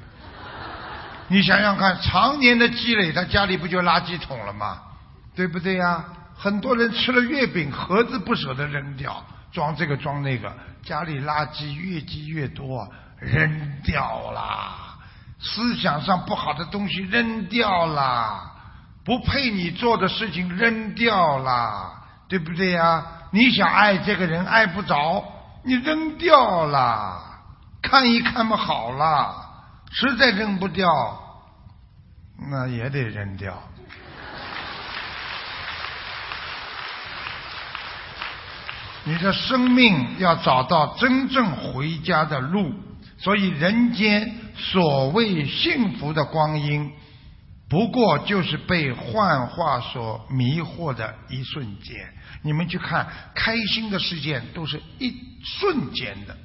你想想看，常年的积累，他家里不就垃圾桶了吗？对不对呀？很多人吃了月饼，盒子不舍得扔掉，装这个装那个，家里垃圾越积越多，扔掉啦。思想上不好的东西扔掉啦。不配你做的事情扔掉啦，对不对呀？你想爱这个人爱不着，你扔掉啦，看一看嘛好了，实在扔不掉，那也得扔掉。你的生命要找到真正回家的路，所以人间所谓幸福的光阴。不过就是被幻化所迷惑的一瞬间。你们去看，开心的事件都是一瞬间的。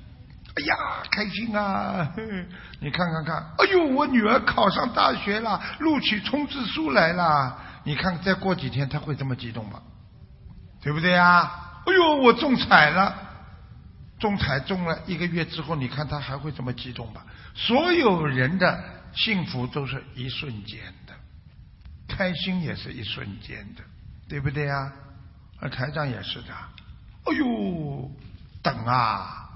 哎呀，开心啊！你看看看，哎呦，我女儿考上大学了，录取通知书来了。你看，再过几天他会这么激动吗？对不对呀？哎呦，我中彩了，中彩中了一个月之后，你看他还会这么激动吧？所有人的幸福都是一瞬间的。开心也是一瞬间的，对不对呀？而台长也是的。哎呦，等啊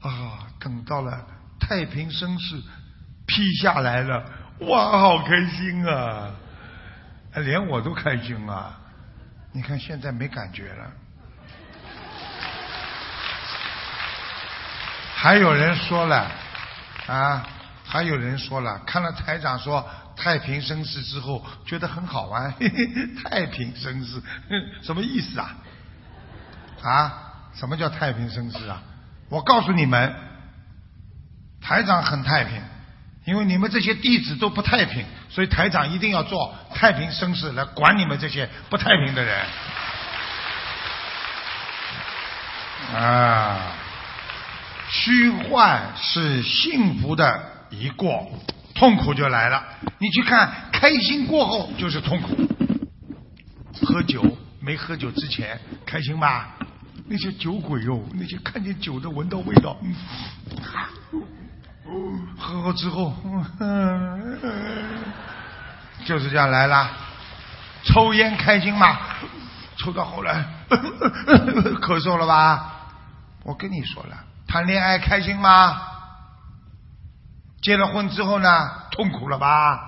啊，等到了太平绅士批下来了，哇，好开心啊！连我都开心啊！你看现在没感觉了。还有人说了啊，还有人说了，看了台长说。太平绅士之后，觉得很好玩。嘿 嘿太平绅士什么意思啊？啊？什么叫太平绅士啊？我告诉你们，台长很太平，因为你们这些弟子都不太平，所以台长一定要做太平绅士来管你们这些不太平的人。啊，虚幻是幸福的一过，痛苦就来了。你去看，开心过后就是痛苦。喝酒没喝酒之前开心吧？那些酒鬼哟，那些看见酒的闻到味道，喝过之后，就是这样来了。抽烟开心吗？抽到后来 咳嗽了吧？我跟你说了，谈恋爱开心吗？结了婚之后呢，痛苦了吧？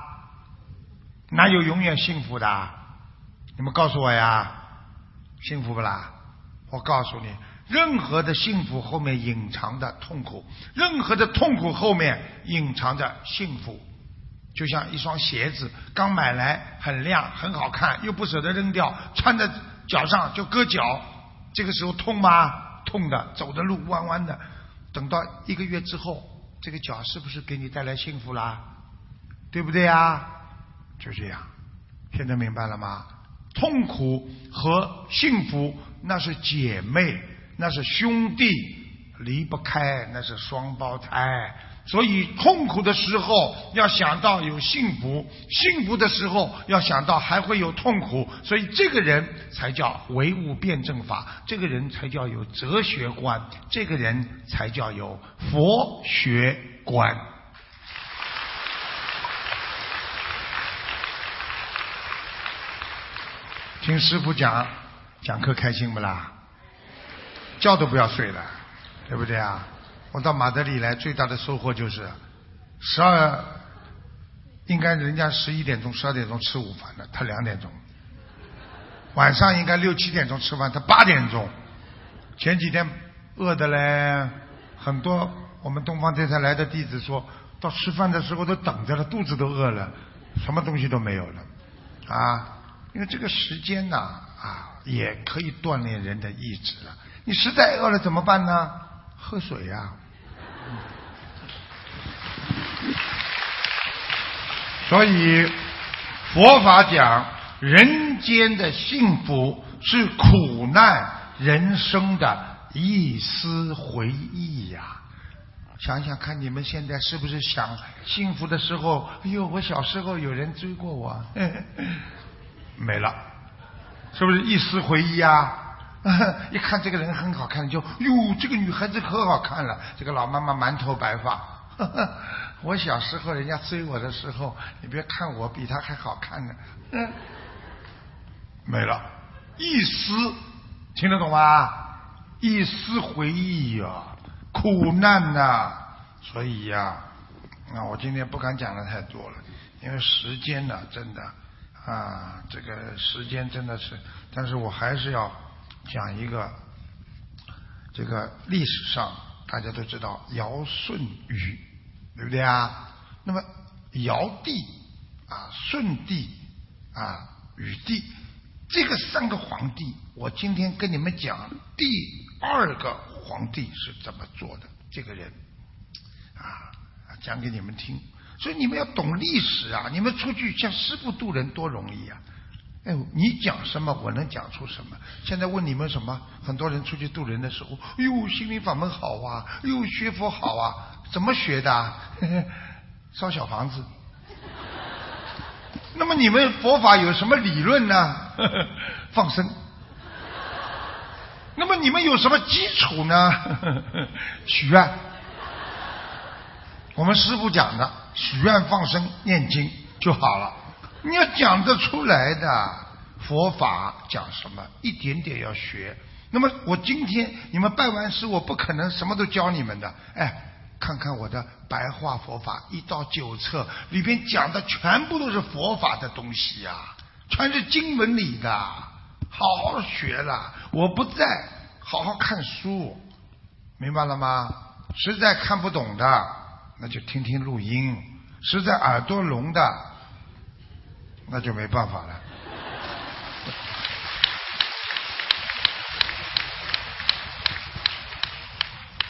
哪有永远幸福的？你们告诉我呀，幸福不啦？我告诉你，任何的幸福后面隐藏着痛苦，任何的痛苦后面隐藏着幸福。就像一双鞋子刚买来很亮很好看，又不舍得扔掉，穿在脚上就割脚，这个时候痛吗？痛的，走的路弯弯的。等到一个月之后，这个脚是不是给你带来幸福啦？对不对啊？就这样，现在明白了吗？痛苦和幸福那是姐妹，那是兄弟，离不开，那是双胞胎。所以痛苦的时候要想到有幸福，幸福的时候要想到还会有痛苦。所以这个人才叫唯物辩证法，这个人才叫有哲学观，这个人才叫有佛学观。听师傅讲讲课开心不啦？觉都不要睡了，对不对啊？我到马德里来最大的收获就是十二，应该人家十一点钟、十二点钟吃午饭的，他两点钟。晚上应该六七点钟吃饭，他八点钟。前几天饿的嘞，很多我们东方电台来的弟子说到吃饭的时候都等着了，肚子都饿了，什么东西都没有了，啊。因为这个时间呐，啊，也可以锻炼人的意志了。你实在饿了怎么办呢？喝水呀。所以佛法讲，人间的幸福是苦难人生的一丝回忆呀。想想看，你们现在是不是想幸福的时候？哎呦，我小时候有人追过我。没了，是不是一丝回忆啊？一看这个人很好看，就哟，这个女孩子可好看了。这个老妈妈满头白发，我小时候人家追我的时候，你别看我比她还好看呢。嗯，没了，一丝听得懂吗？一丝回忆呀，苦难呐，所以呀，那我今天不敢讲的太多了，因为时间呢，真的。啊，这个时间真的是，但是我还是要讲一个，这个历史上大家都知道尧舜禹，对不对啊？那么尧帝啊、舜帝啊、禹帝这个三个皇帝，我今天跟你们讲第二个皇帝是怎么做的，这个人啊，讲给你们听。所以你们要懂历史啊！你们出去像师傅渡人多容易啊！哎，你讲什么，我能讲出什么。现在问你们什么？很多人出去渡人的时候，哎呦，心灵法门好啊，哎呦，学佛好啊，怎么学的？烧小房子。那么你们佛法有什么理论呢？放生。那么你们有什么基础呢？许愿。我们师傅讲的。许愿、放生、念经就好了。你要讲得出来的佛法讲什么，一点点要学。那么我今天你们拜完师，我不可能什么都教你们的。哎，看看我的白话佛法一到九册，里边讲的全部都是佛法的东西呀，全是经文里的。好好学了，我不在，好好看书，明白了吗？实在看不懂的。那就听听录音，实在耳朵聋的，那就没办法了。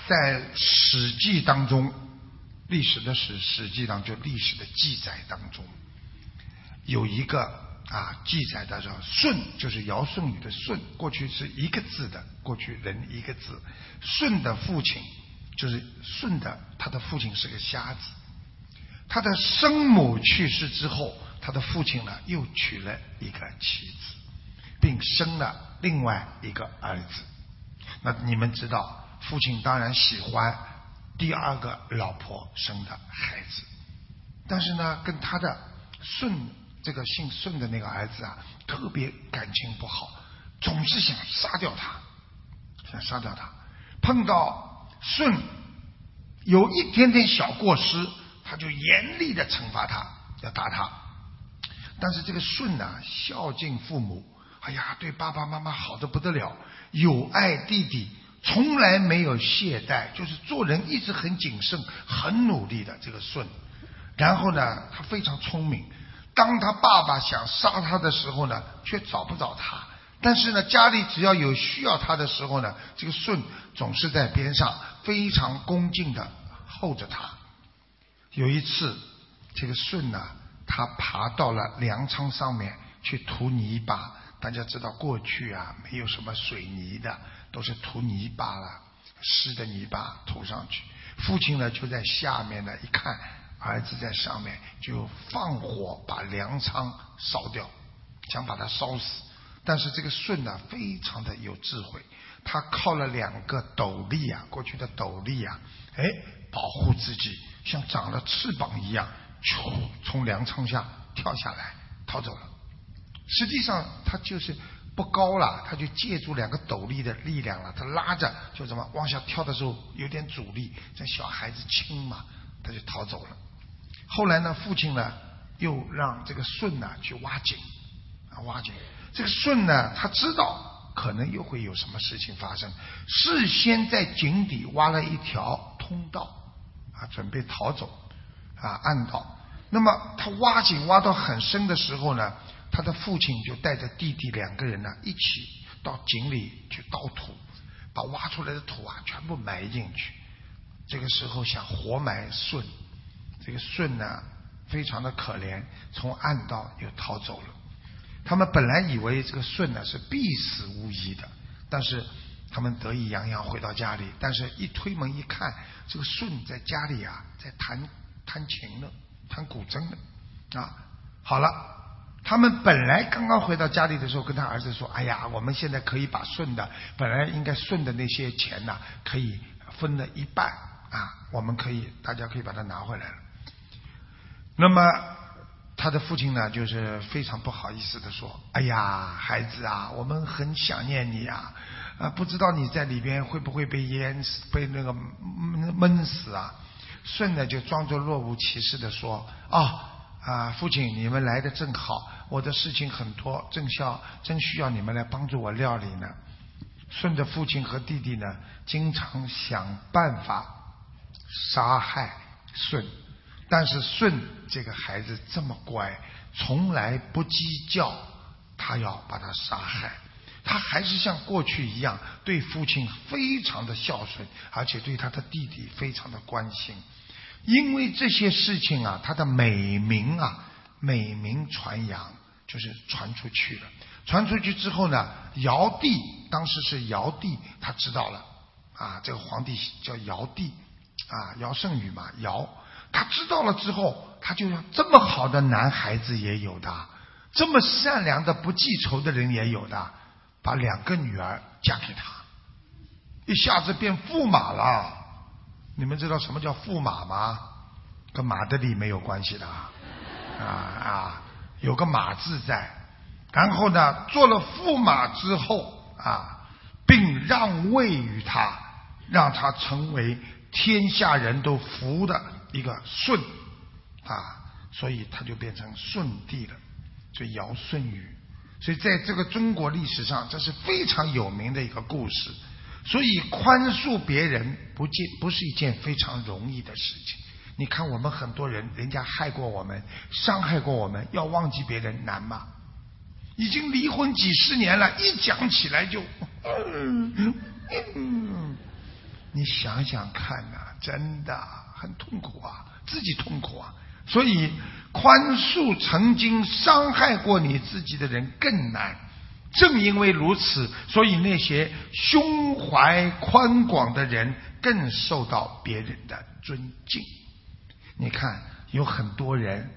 在《史记》当中，历史的史，《史记》当中历史的记载当中，有一个啊记载的叫舜，就是尧舜禹的舜，过去是一个字的，过去人一个字。舜的父亲就是舜的，他的父亲是个瞎子。他的生母去世之后，他的父亲呢又娶了一个妻子，并生了另外一个儿子。那你们知道？父亲当然喜欢第二个老婆生的孩子，但是呢，跟他的舜这个姓舜的那个儿子啊，特别感情不好，总是想杀掉他，想杀掉他。碰到舜有一点点小过失，他就严厉的惩罚他，要打他。但是这个舜呢，孝敬父母，哎呀，对爸爸妈妈好的不得了，有爱弟弟。从来没有懈怠，就是做人一直很谨慎、很努力的这个舜。然后呢，他非常聪明。当他爸爸想杀他的时候呢，却找不着他。但是呢，家里只要有需要他的时候呢，这个舜总是在边上，非常恭敬的候着他。有一次，这个舜呢，他爬到了粮仓上面去涂泥巴。大家知道，过去啊，没有什么水泥的。都是涂泥巴了，湿的泥巴涂上去。父亲呢就在下面呢，一看儿子在上面，就放火把粮仓烧掉，想把他烧死。但是这个舜呢非常的有智慧，他靠了两个斗笠啊，过去的斗笠啊，哎，保护自己，像长了翅膀一样，从从粮仓下跳下来逃走了。实际上他就是。不高了，他就借助两个斗笠的力量了，他拉着就怎么往下跳的时候有点阻力，这小孩子轻嘛，他就逃走了。后来呢，父亲呢又让这个舜呢去挖井啊挖井。这个舜呢他知道可能又会有什么事情发生，事先在井底挖了一条通道啊，准备逃走啊暗道。那么他挖井挖到很深的时候呢？他的父亲就带着弟弟两个人呢，一起到井里去倒土，把挖出来的土啊全部埋进去。这个时候想活埋舜，这个舜呢非常的可怜，从暗道又逃走了。他们本来以为这个舜呢是必死无疑的，但是他们得意洋洋回到家里，但是一推门一看，这个舜在家里啊在弹弹琴的，弹古筝的啊，好了。他们本来刚刚回到家里的时候，跟他儿子说：“哎呀，我们现在可以把顺的本来应该顺的那些钱呐，可以分了一半啊，我们可以大家可以把它拿回来了。”那么他的父亲呢，就是非常不好意思的说：“哎呀，孩子啊，我们很想念你呀，啊，不知道你在里边会不会被淹死，被那个闷闷死啊？”顺呢就装作若无其事的说：“啊。”啊，父亲，你们来的正好，我的事情很多，正需要正需要你们来帮助我料理呢。顺着父亲和弟弟呢，经常想办法杀害舜，但是舜这个孩子这么乖，从来不计较他要把他杀害，他还是像过去一样对父亲非常的孝顺，而且对他的弟弟非常的关心。因为这些事情啊，他的美名啊，美名传扬，就是传出去了。传出去之后呢，尧帝当时是尧帝，他知道了啊，这个皇帝叫尧帝啊，尧舜禹嘛，尧他知道了之后，他就说这么好的男孩子也有的，这么善良的不记仇的人也有的，把两个女儿嫁给他，一下子变驸马了。你们知道什么叫驸马吗？跟马德里没有关系的啊啊，有个马字在。然后呢，做了驸马之后啊，并让位于他，让他成为天下人都服的一个舜啊，所以他就变成舜帝了，就尧舜禹。所以在这个中国历史上，这是非常有名的一个故事。所以宽恕别人不见不是一件非常容易的事情。你看我们很多人，人家害过我们，伤害过我们，要忘记别人难吗？已经离婚几十年了，一讲起来就，嗯嗯，你想想看呐，真的很痛苦啊，自己痛苦啊。所以宽恕曾经伤害过你自己的人更难。正因为如此，所以那些胸怀宽广的人更受到别人的尊敬。你看，有很多人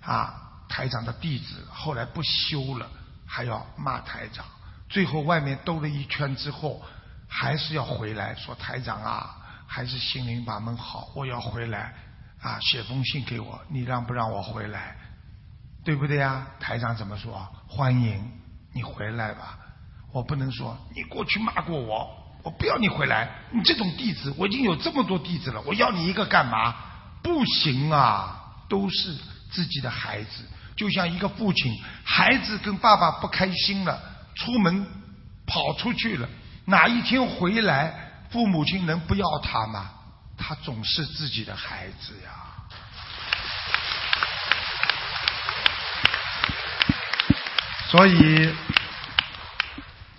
啊，台长的弟子后来不修了，还要骂台长，最后外面兜了一圈之后，还是要回来说台长啊，还是心灵法门好，我要回来啊，写封信给我，你让不让我回来？对不对呀？台长怎么说？欢迎。你回来吧，我不能说你过去骂过我，我不要你回来。你这种弟子，我已经有这么多弟子了，我要你一个干嘛？不行啊，都是自己的孩子，就像一个父亲，孩子跟爸爸不开心了，出门跑出去了，哪一天回来，父母亲能不要他吗？他总是自己的孩子呀，所以。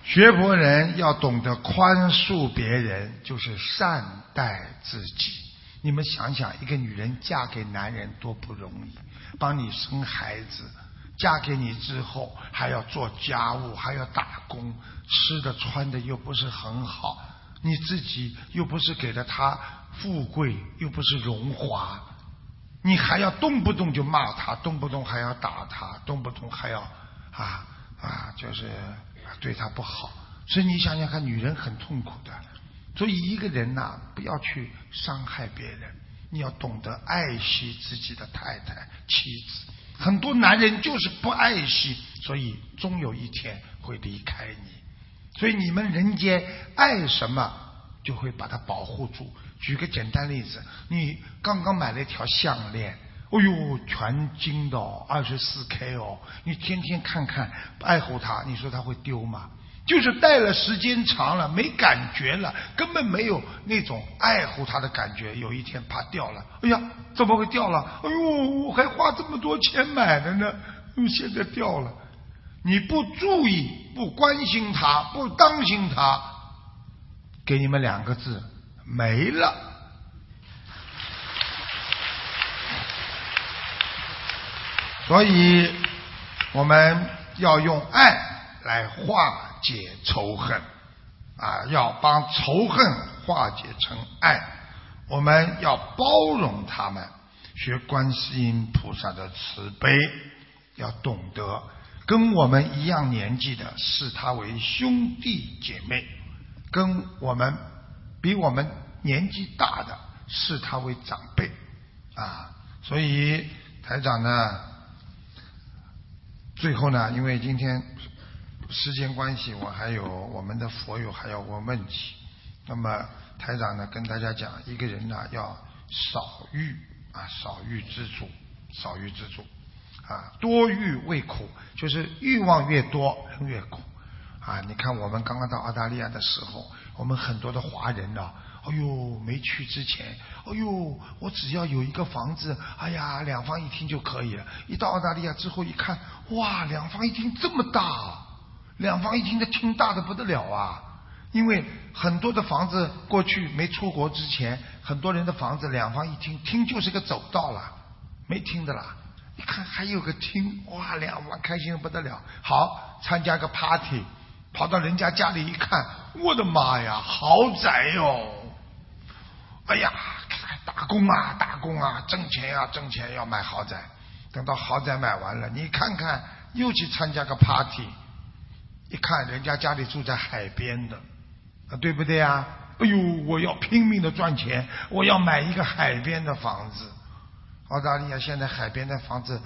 学佛人要懂得宽恕别人，就是善待自己。你们想想，一个女人嫁给男人多不容易，帮你生孩子，嫁给你之后还要做家务，还要打工，吃的穿的又不是很好，你自己又不是给了她富贵，又不是荣华，你还要动不动就骂他，动不动还要打他，动不动还要啊啊，就是。对他不好，所以你想想看，女人很痛苦的。所以一个人呐，不要去伤害别人，你要懂得爱惜自己的太太、妻子。很多男人就是不爱惜，所以终有一天会离开你。所以你们人间爱什么，就会把它保护住。举个简单例子，你刚刚买了一条项链。哎呦，全金的，二十四 K 哦！你天天看看，爱护它，你说它会丢吗？就是戴了时间长了，没感觉了，根本没有那种爱护它的感觉。有一天怕掉了，哎呀，怎么会掉了？哎呦，我还花这么多钱买的呢，现在掉了。你不注意，不关心它，不当心它，给你们两个字，没了。所以我们要用爱来化解仇恨啊，要帮仇恨化解成爱。我们要包容他们，学观世音菩萨的慈悲，要懂得跟我们一样年纪的视他为兄弟姐妹，跟我们比我们年纪大的视他为长辈啊。所以台长呢。最后呢，因为今天时间关系，我还有我们的佛友还要问问题。那么台长呢，跟大家讲，一个人呢要少欲啊，少欲知足，少欲知足啊，多欲为苦，就是欲望越多人越苦啊。你看我们刚刚到澳大利亚的时候，我们很多的华人呢。哎呦，没去之前，哎呦，我只要有一个房子，哎呀，两房一厅就可以了。一到澳大利亚之后一看，哇，两房一厅这么大，两房一厅的厅大的不得了啊！因为很多的房子过去没出国之前，很多人的房子两房一厅，厅就是个走道了，没厅的啦。一看还有个厅，哇，两房开心的不得了。好，参加个 party，跑到人家家里一看，我的妈呀，豪宅哟！哎呀，打工啊，打工啊，挣钱呀，挣钱要买豪宅。等到豪宅买完了，你看看，又去参加个 party，一看人家家里住在海边的，啊，对不对啊？哎呦，我要拼命的赚钱，我要买一个海边的房子。澳大利亚现在海边的房子，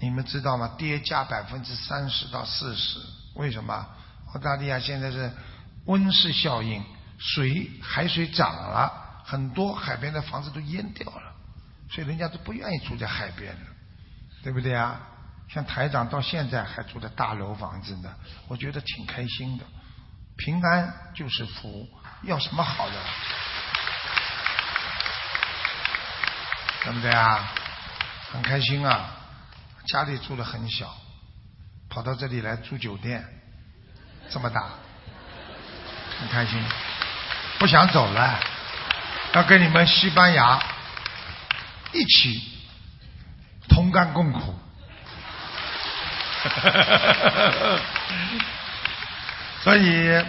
你们知道吗？跌价百分之三十到四十。为什么？澳大利亚现在是温室效应，水海水涨了。很多海边的房子都淹掉了，所以人家都不愿意住在海边了，对不对啊？像台长到现在还住在大楼房子呢，我觉得挺开心的。平安就是福，要什么好的？对不对啊？很开心啊，家里住的很小，跑到这里来住酒店，这么大，很开心，不想走了，要跟你们西班牙一起同甘共苦。所以，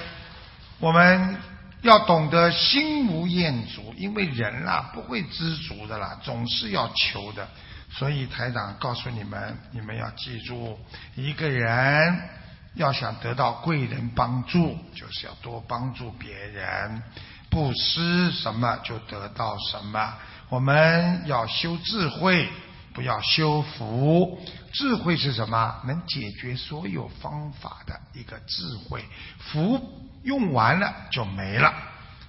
我们要懂得心无厌足，因为人啊不会知足的啦，总是要求的。所以台长告诉你们，你们要记住，一个人要想得到贵人帮助，就是要多帮助别人，布施什么就得到什么。我们要修智慧。不要修福，智慧是什么？能解决所有方法的一个智慧。福用完了就没了。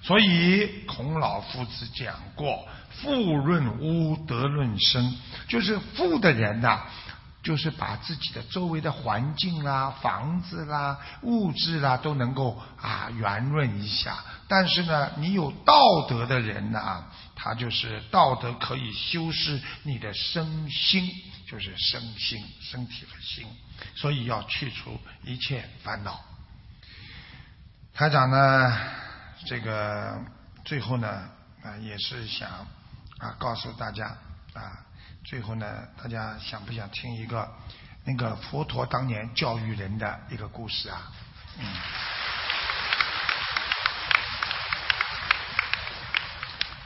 所以孔老夫子讲过：“富润屋，德润身。”就是富的人呐。就是把自己的周围的环境啦、房子啦、物质啦都能够啊圆润一下。但是呢，你有道德的人呢，他就是道德可以修饰你的身心，就是身心、身体和心。所以要去除一切烦恼。台长呢，这个最后呢啊，也是想啊告诉大家啊。最后呢，大家想不想听一个那个佛陀当年教育人的一个故事啊？嗯，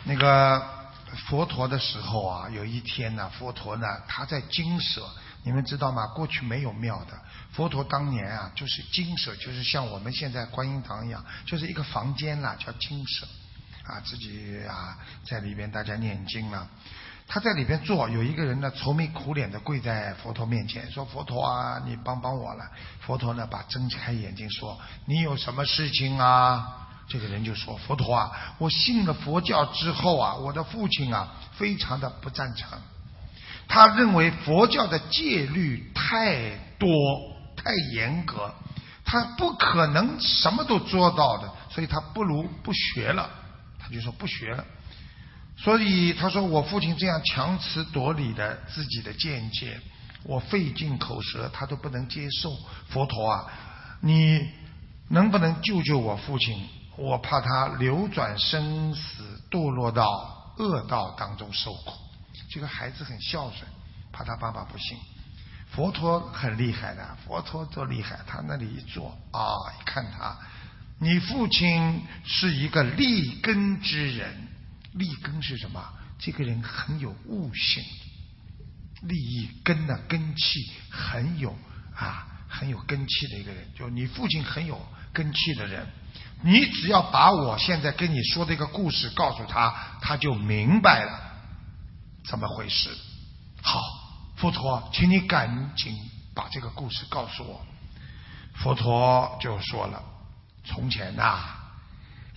那个佛陀的时候啊，有一天呢，佛陀呢他在精舍，你们知道吗？过去没有庙的，佛陀当年啊就是精舍，就是像我们现在观音堂一样，就是一个房间啦，叫精舍啊，自己啊在里边大家念经了。他在里边坐，有一个人呢愁眉苦脸的跪在佛陀面前，说：“佛陀啊，你帮帮我了。”佛陀呢把睁开眼睛说：“你有什么事情啊？”这个人就说：“佛陀啊，我信了佛教之后啊，我的父亲啊非常的不赞成，他认为佛教的戒律太多太严格，他不可能什么都做到的，所以他不如不学了。”他就说：“不学了。”所以他说我父亲这样强词夺理的自己的见解，我费尽口舌他都不能接受。佛陀啊，你能不能救救我父亲？我怕他流转生死，堕落到恶道当中受苦。这个孩子很孝顺，怕他爸爸不信。佛陀很厉害的，佛陀多厉害！他那里一坐啊，一看他，你父亲是一个立根之人。立根是什么？这个人很有悟性，立意根的，根气很有啊，很有根气的一个人。就你父亲很有根气的人，你只要把我现在跟你说的一个故事告诉他，他就明白了怎么回事。好，佛陀，请你赶紧把这个故事告诉我。佛陀就说了：从前呐，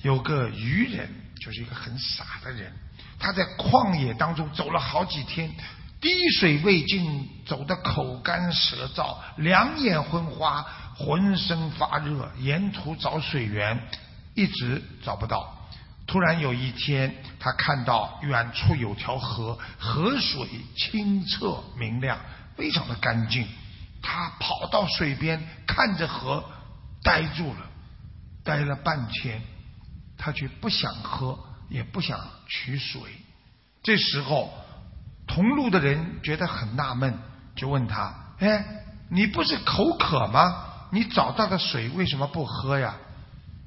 有个愚人。就是一个很傻的人，他在旷野当中走了好几天，滴水未进，走得口干舌燥，两眼昏花，浑身发热，沿途找水源，一直找不到。突然有一天，他看到远处有条河，河水清澈明亮，非常的干净。他跑到水边，看着河，呆住了，呆了半天。他却不想喝，也不想取水。这时候，同路的人觉得很纳闷，就问他：“哎，你不是口渴吗？你找到的水为什么不喝呀？”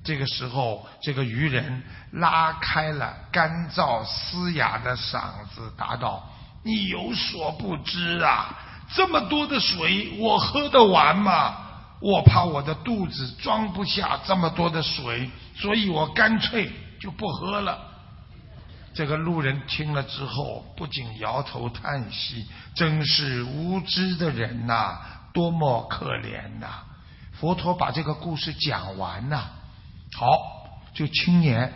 这个时候，这个渔人拉开了干燥嘶哑的嗓子，答道：“你有所不知啊，这么多的水，我喝得完吗？”我怕我的肚子装不下这么多的水，所以我干脆就不喝了。这个路人听了之后，不禁摇头叹息：“真是无知的人呐，多么可怜呐！”佛陀把这个故事讲完呐，好，就青年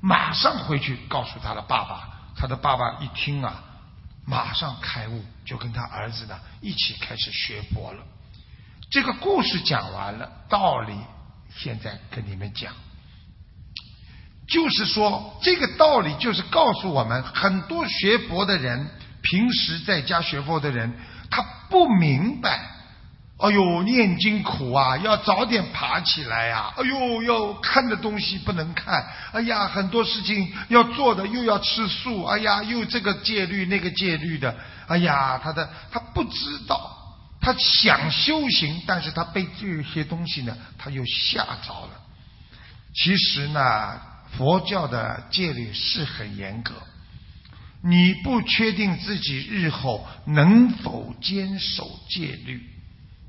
马上回去告诉他的爸爸。他的爸爸一听啊，马上开悟，就跟他儿子呢一起开始学佛了。这个故事讲完了，道理现在跟你们讲。就是说，这个道理就是告诉我们，很多学佛的人，平时在家学佛的人，他不明白。哎呦，念经苦啊，要早点爬起来呀！哎呦，要看的东西不能看。哎呀，很多事情要做的，又要吃素。哎呀，又这个戒律那个戒律的。哎呀，他的他不知道，他想修行，但是他被这些东西呢，他又吓着了。其实呢，佛教的戒律是很严格，你不确定自己日后能否坚守戒律。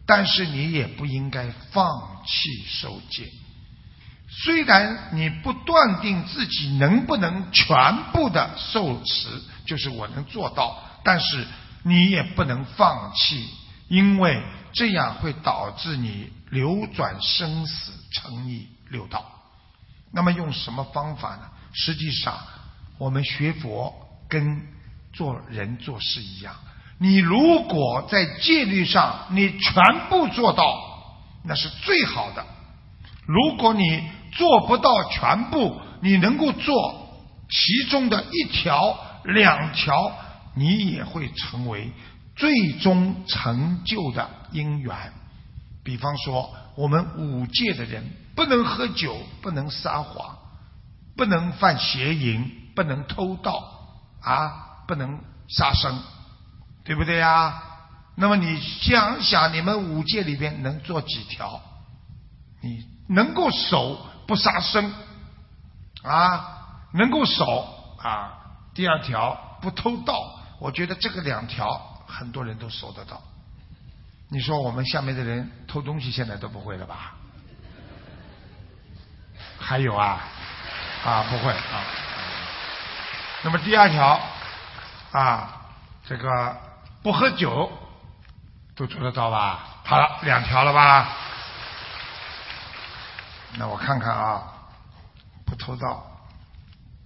但是你也不应该放弃受戒。虽然你不断定自己能不能全部的受持，就是我能做到，但是你也不能放弃，因为这样会导致你流转生死，成逆六道。那么用什么方法呢？实际上，我们学佛跟做人做事一样。你如果在戒律上你全部做到，那是最好的。如果你做不到全部，你能够做其中的一条、两条，你也会成为最终成就的因缘。比方说，我们五戒的人不能喝酒，不能撒谎，不能犯邪淫，不能偷盗，啊，不能杀生。对不对呀？那么你想想，你们五戒里边能做几条？你能够守不杀生啊？能够守啊？第二条不偷盗，我觉得这个两条很多人都守得到。你说我们下面的人偷东西现在都不会了吧？还有啊啊不会啊。那么第二条啊这个。不喝酒都做得到吧？好了，两条了吧？那我看看啊，不偷盗，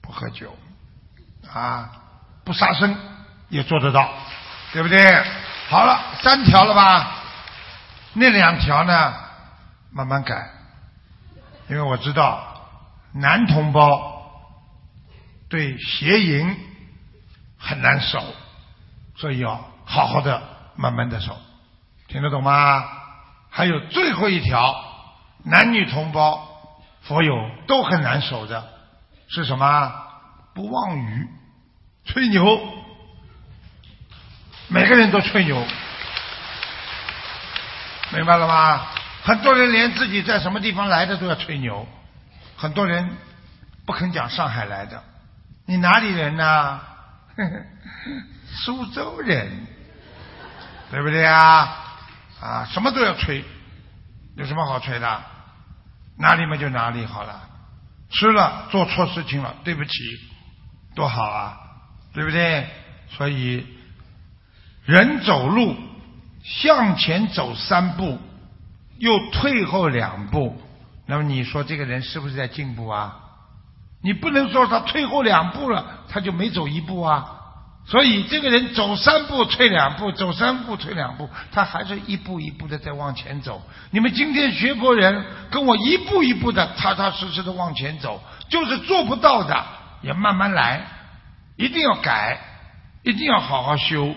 不喝酒，啊，不杀生也做得到，对不对？好了，三条了吧？那两条呢？慢慢改，因为我知道男同胞对邪淫很难守，所以要。好好的，慢慢的守，听得懂吗？还有最后一条，男女同胞、佛友都很难守的，是什么？不妄语，吹牛，每个人都吹牛，明白了吗？很多人连自己在什么地方来的都要吹牛，很多人不肯讲上海来的，你哪里人呢？苏州人。对不对啊？啊，什么都要吹，有什么好吹的？哪里嘛就哪里好了。吃了做错事情了，对不起，多好啊，对不对？所以人走路向前走三步，又退后两步，那么你说这个人是不是在进步啊？你不能说他退后两步了，他就没走一步啊。所以这个人走三步退两步，走三步退两步，他还是一步一步的在往前走。你们今天学佛人跟我一步一步的踏踏实实的往前走，就是做不到的，也慢慢来，一定要改，一定要好好修。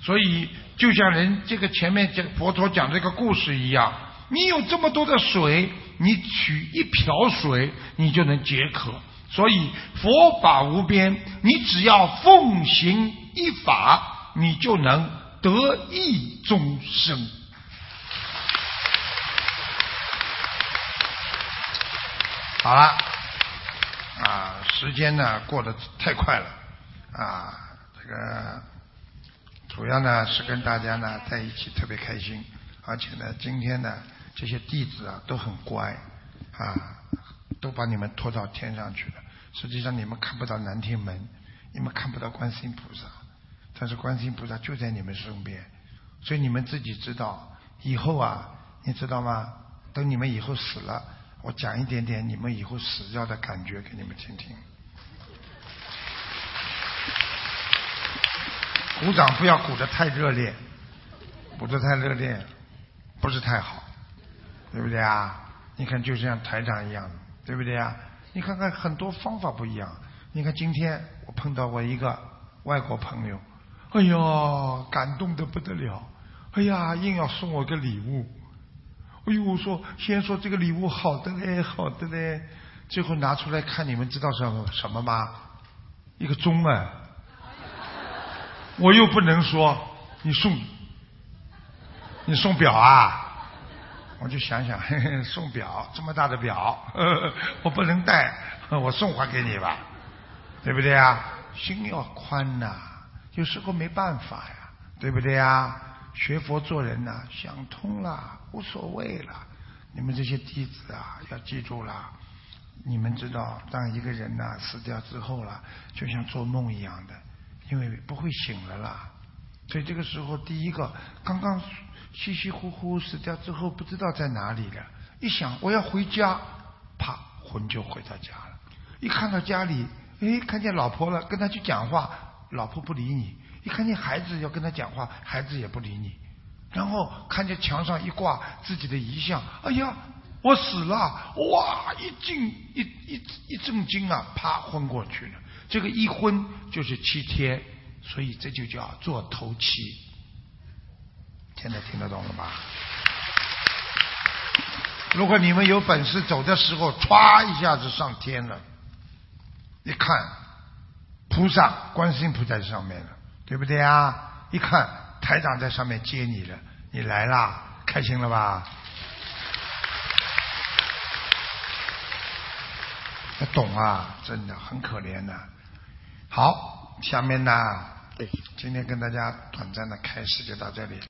所以就像人这个前面讲佛陀讲这个故事一样，你有这么多的水，你取一瓢水，你就能解渴。所以佛法无边，你只要奉行一法，你就能得益众生。好了，啊，时间呢过得太快了，啊，这个主要呢是跟大家呢在一起特别开心，而且呢今天呢这些弟子啊都很乖，啊。都把你们拖到天上去了。实际上你们看不到南天门，你们看不到观世音菩萨，但是观世音菩萨就在你们身边。所以你们自己知道，以后啊，你知道吗？等你们以后死了，我讲一点点你们以后死掉的感觉给你们听听。鼓掌不要鼓得太热烈，鼓得太热烈不是太好，对不对啊？你看就像台长一样。对不对呀？你看看很多方法不一样。你看今天我碰到过一个外国朋友，哎呀，感动的不得了，哎呀，硬要送我个礼物。哎呦，我说先说这个礼物好的嘞，好的嘞，最后拿出来看，你们知道什么什么吗？一个钟啊！我又不能说你送，你送表啊？我就想想，嘿嘿，送表这么大的表，我不能戴，我送还给你吧，对不对啊？心要宽呐，有时候没办法呀，对不对啊？学佛做人呐，想通了，无所谓了。你们这些弟子啊，要记住了，你们知道，当一个人呐死掉之后了，就像做梦一样的，因为不会醒了啦。所以这个时候，第一个刚刚。稀稀糊糊死掉之后，不知道在哪里了。一想我要回家，啪，魂就回到家了。一看到家里，哎，看见老婆了，跟他去讲话，老婆不理你；一看见孩子要跟他讲话，孩子也不理你。然后看见墙上一挂自己的遗像，哎呀，我死了！哇，一惊一一一震惊啊，啪，昏过去了。这个一昏就是七天，所以这就叫做头七。现在听得懂了吧？如果你们有本事，走的时候歘一下子上天了，一看菩萨、观世音菩萨在上面了，对不对啊？一看台长在上面接你了，你来啦，开心了吧？懂啊，真的很可怜的。好，下面呢，今天跟大家短暂的开始就到这里。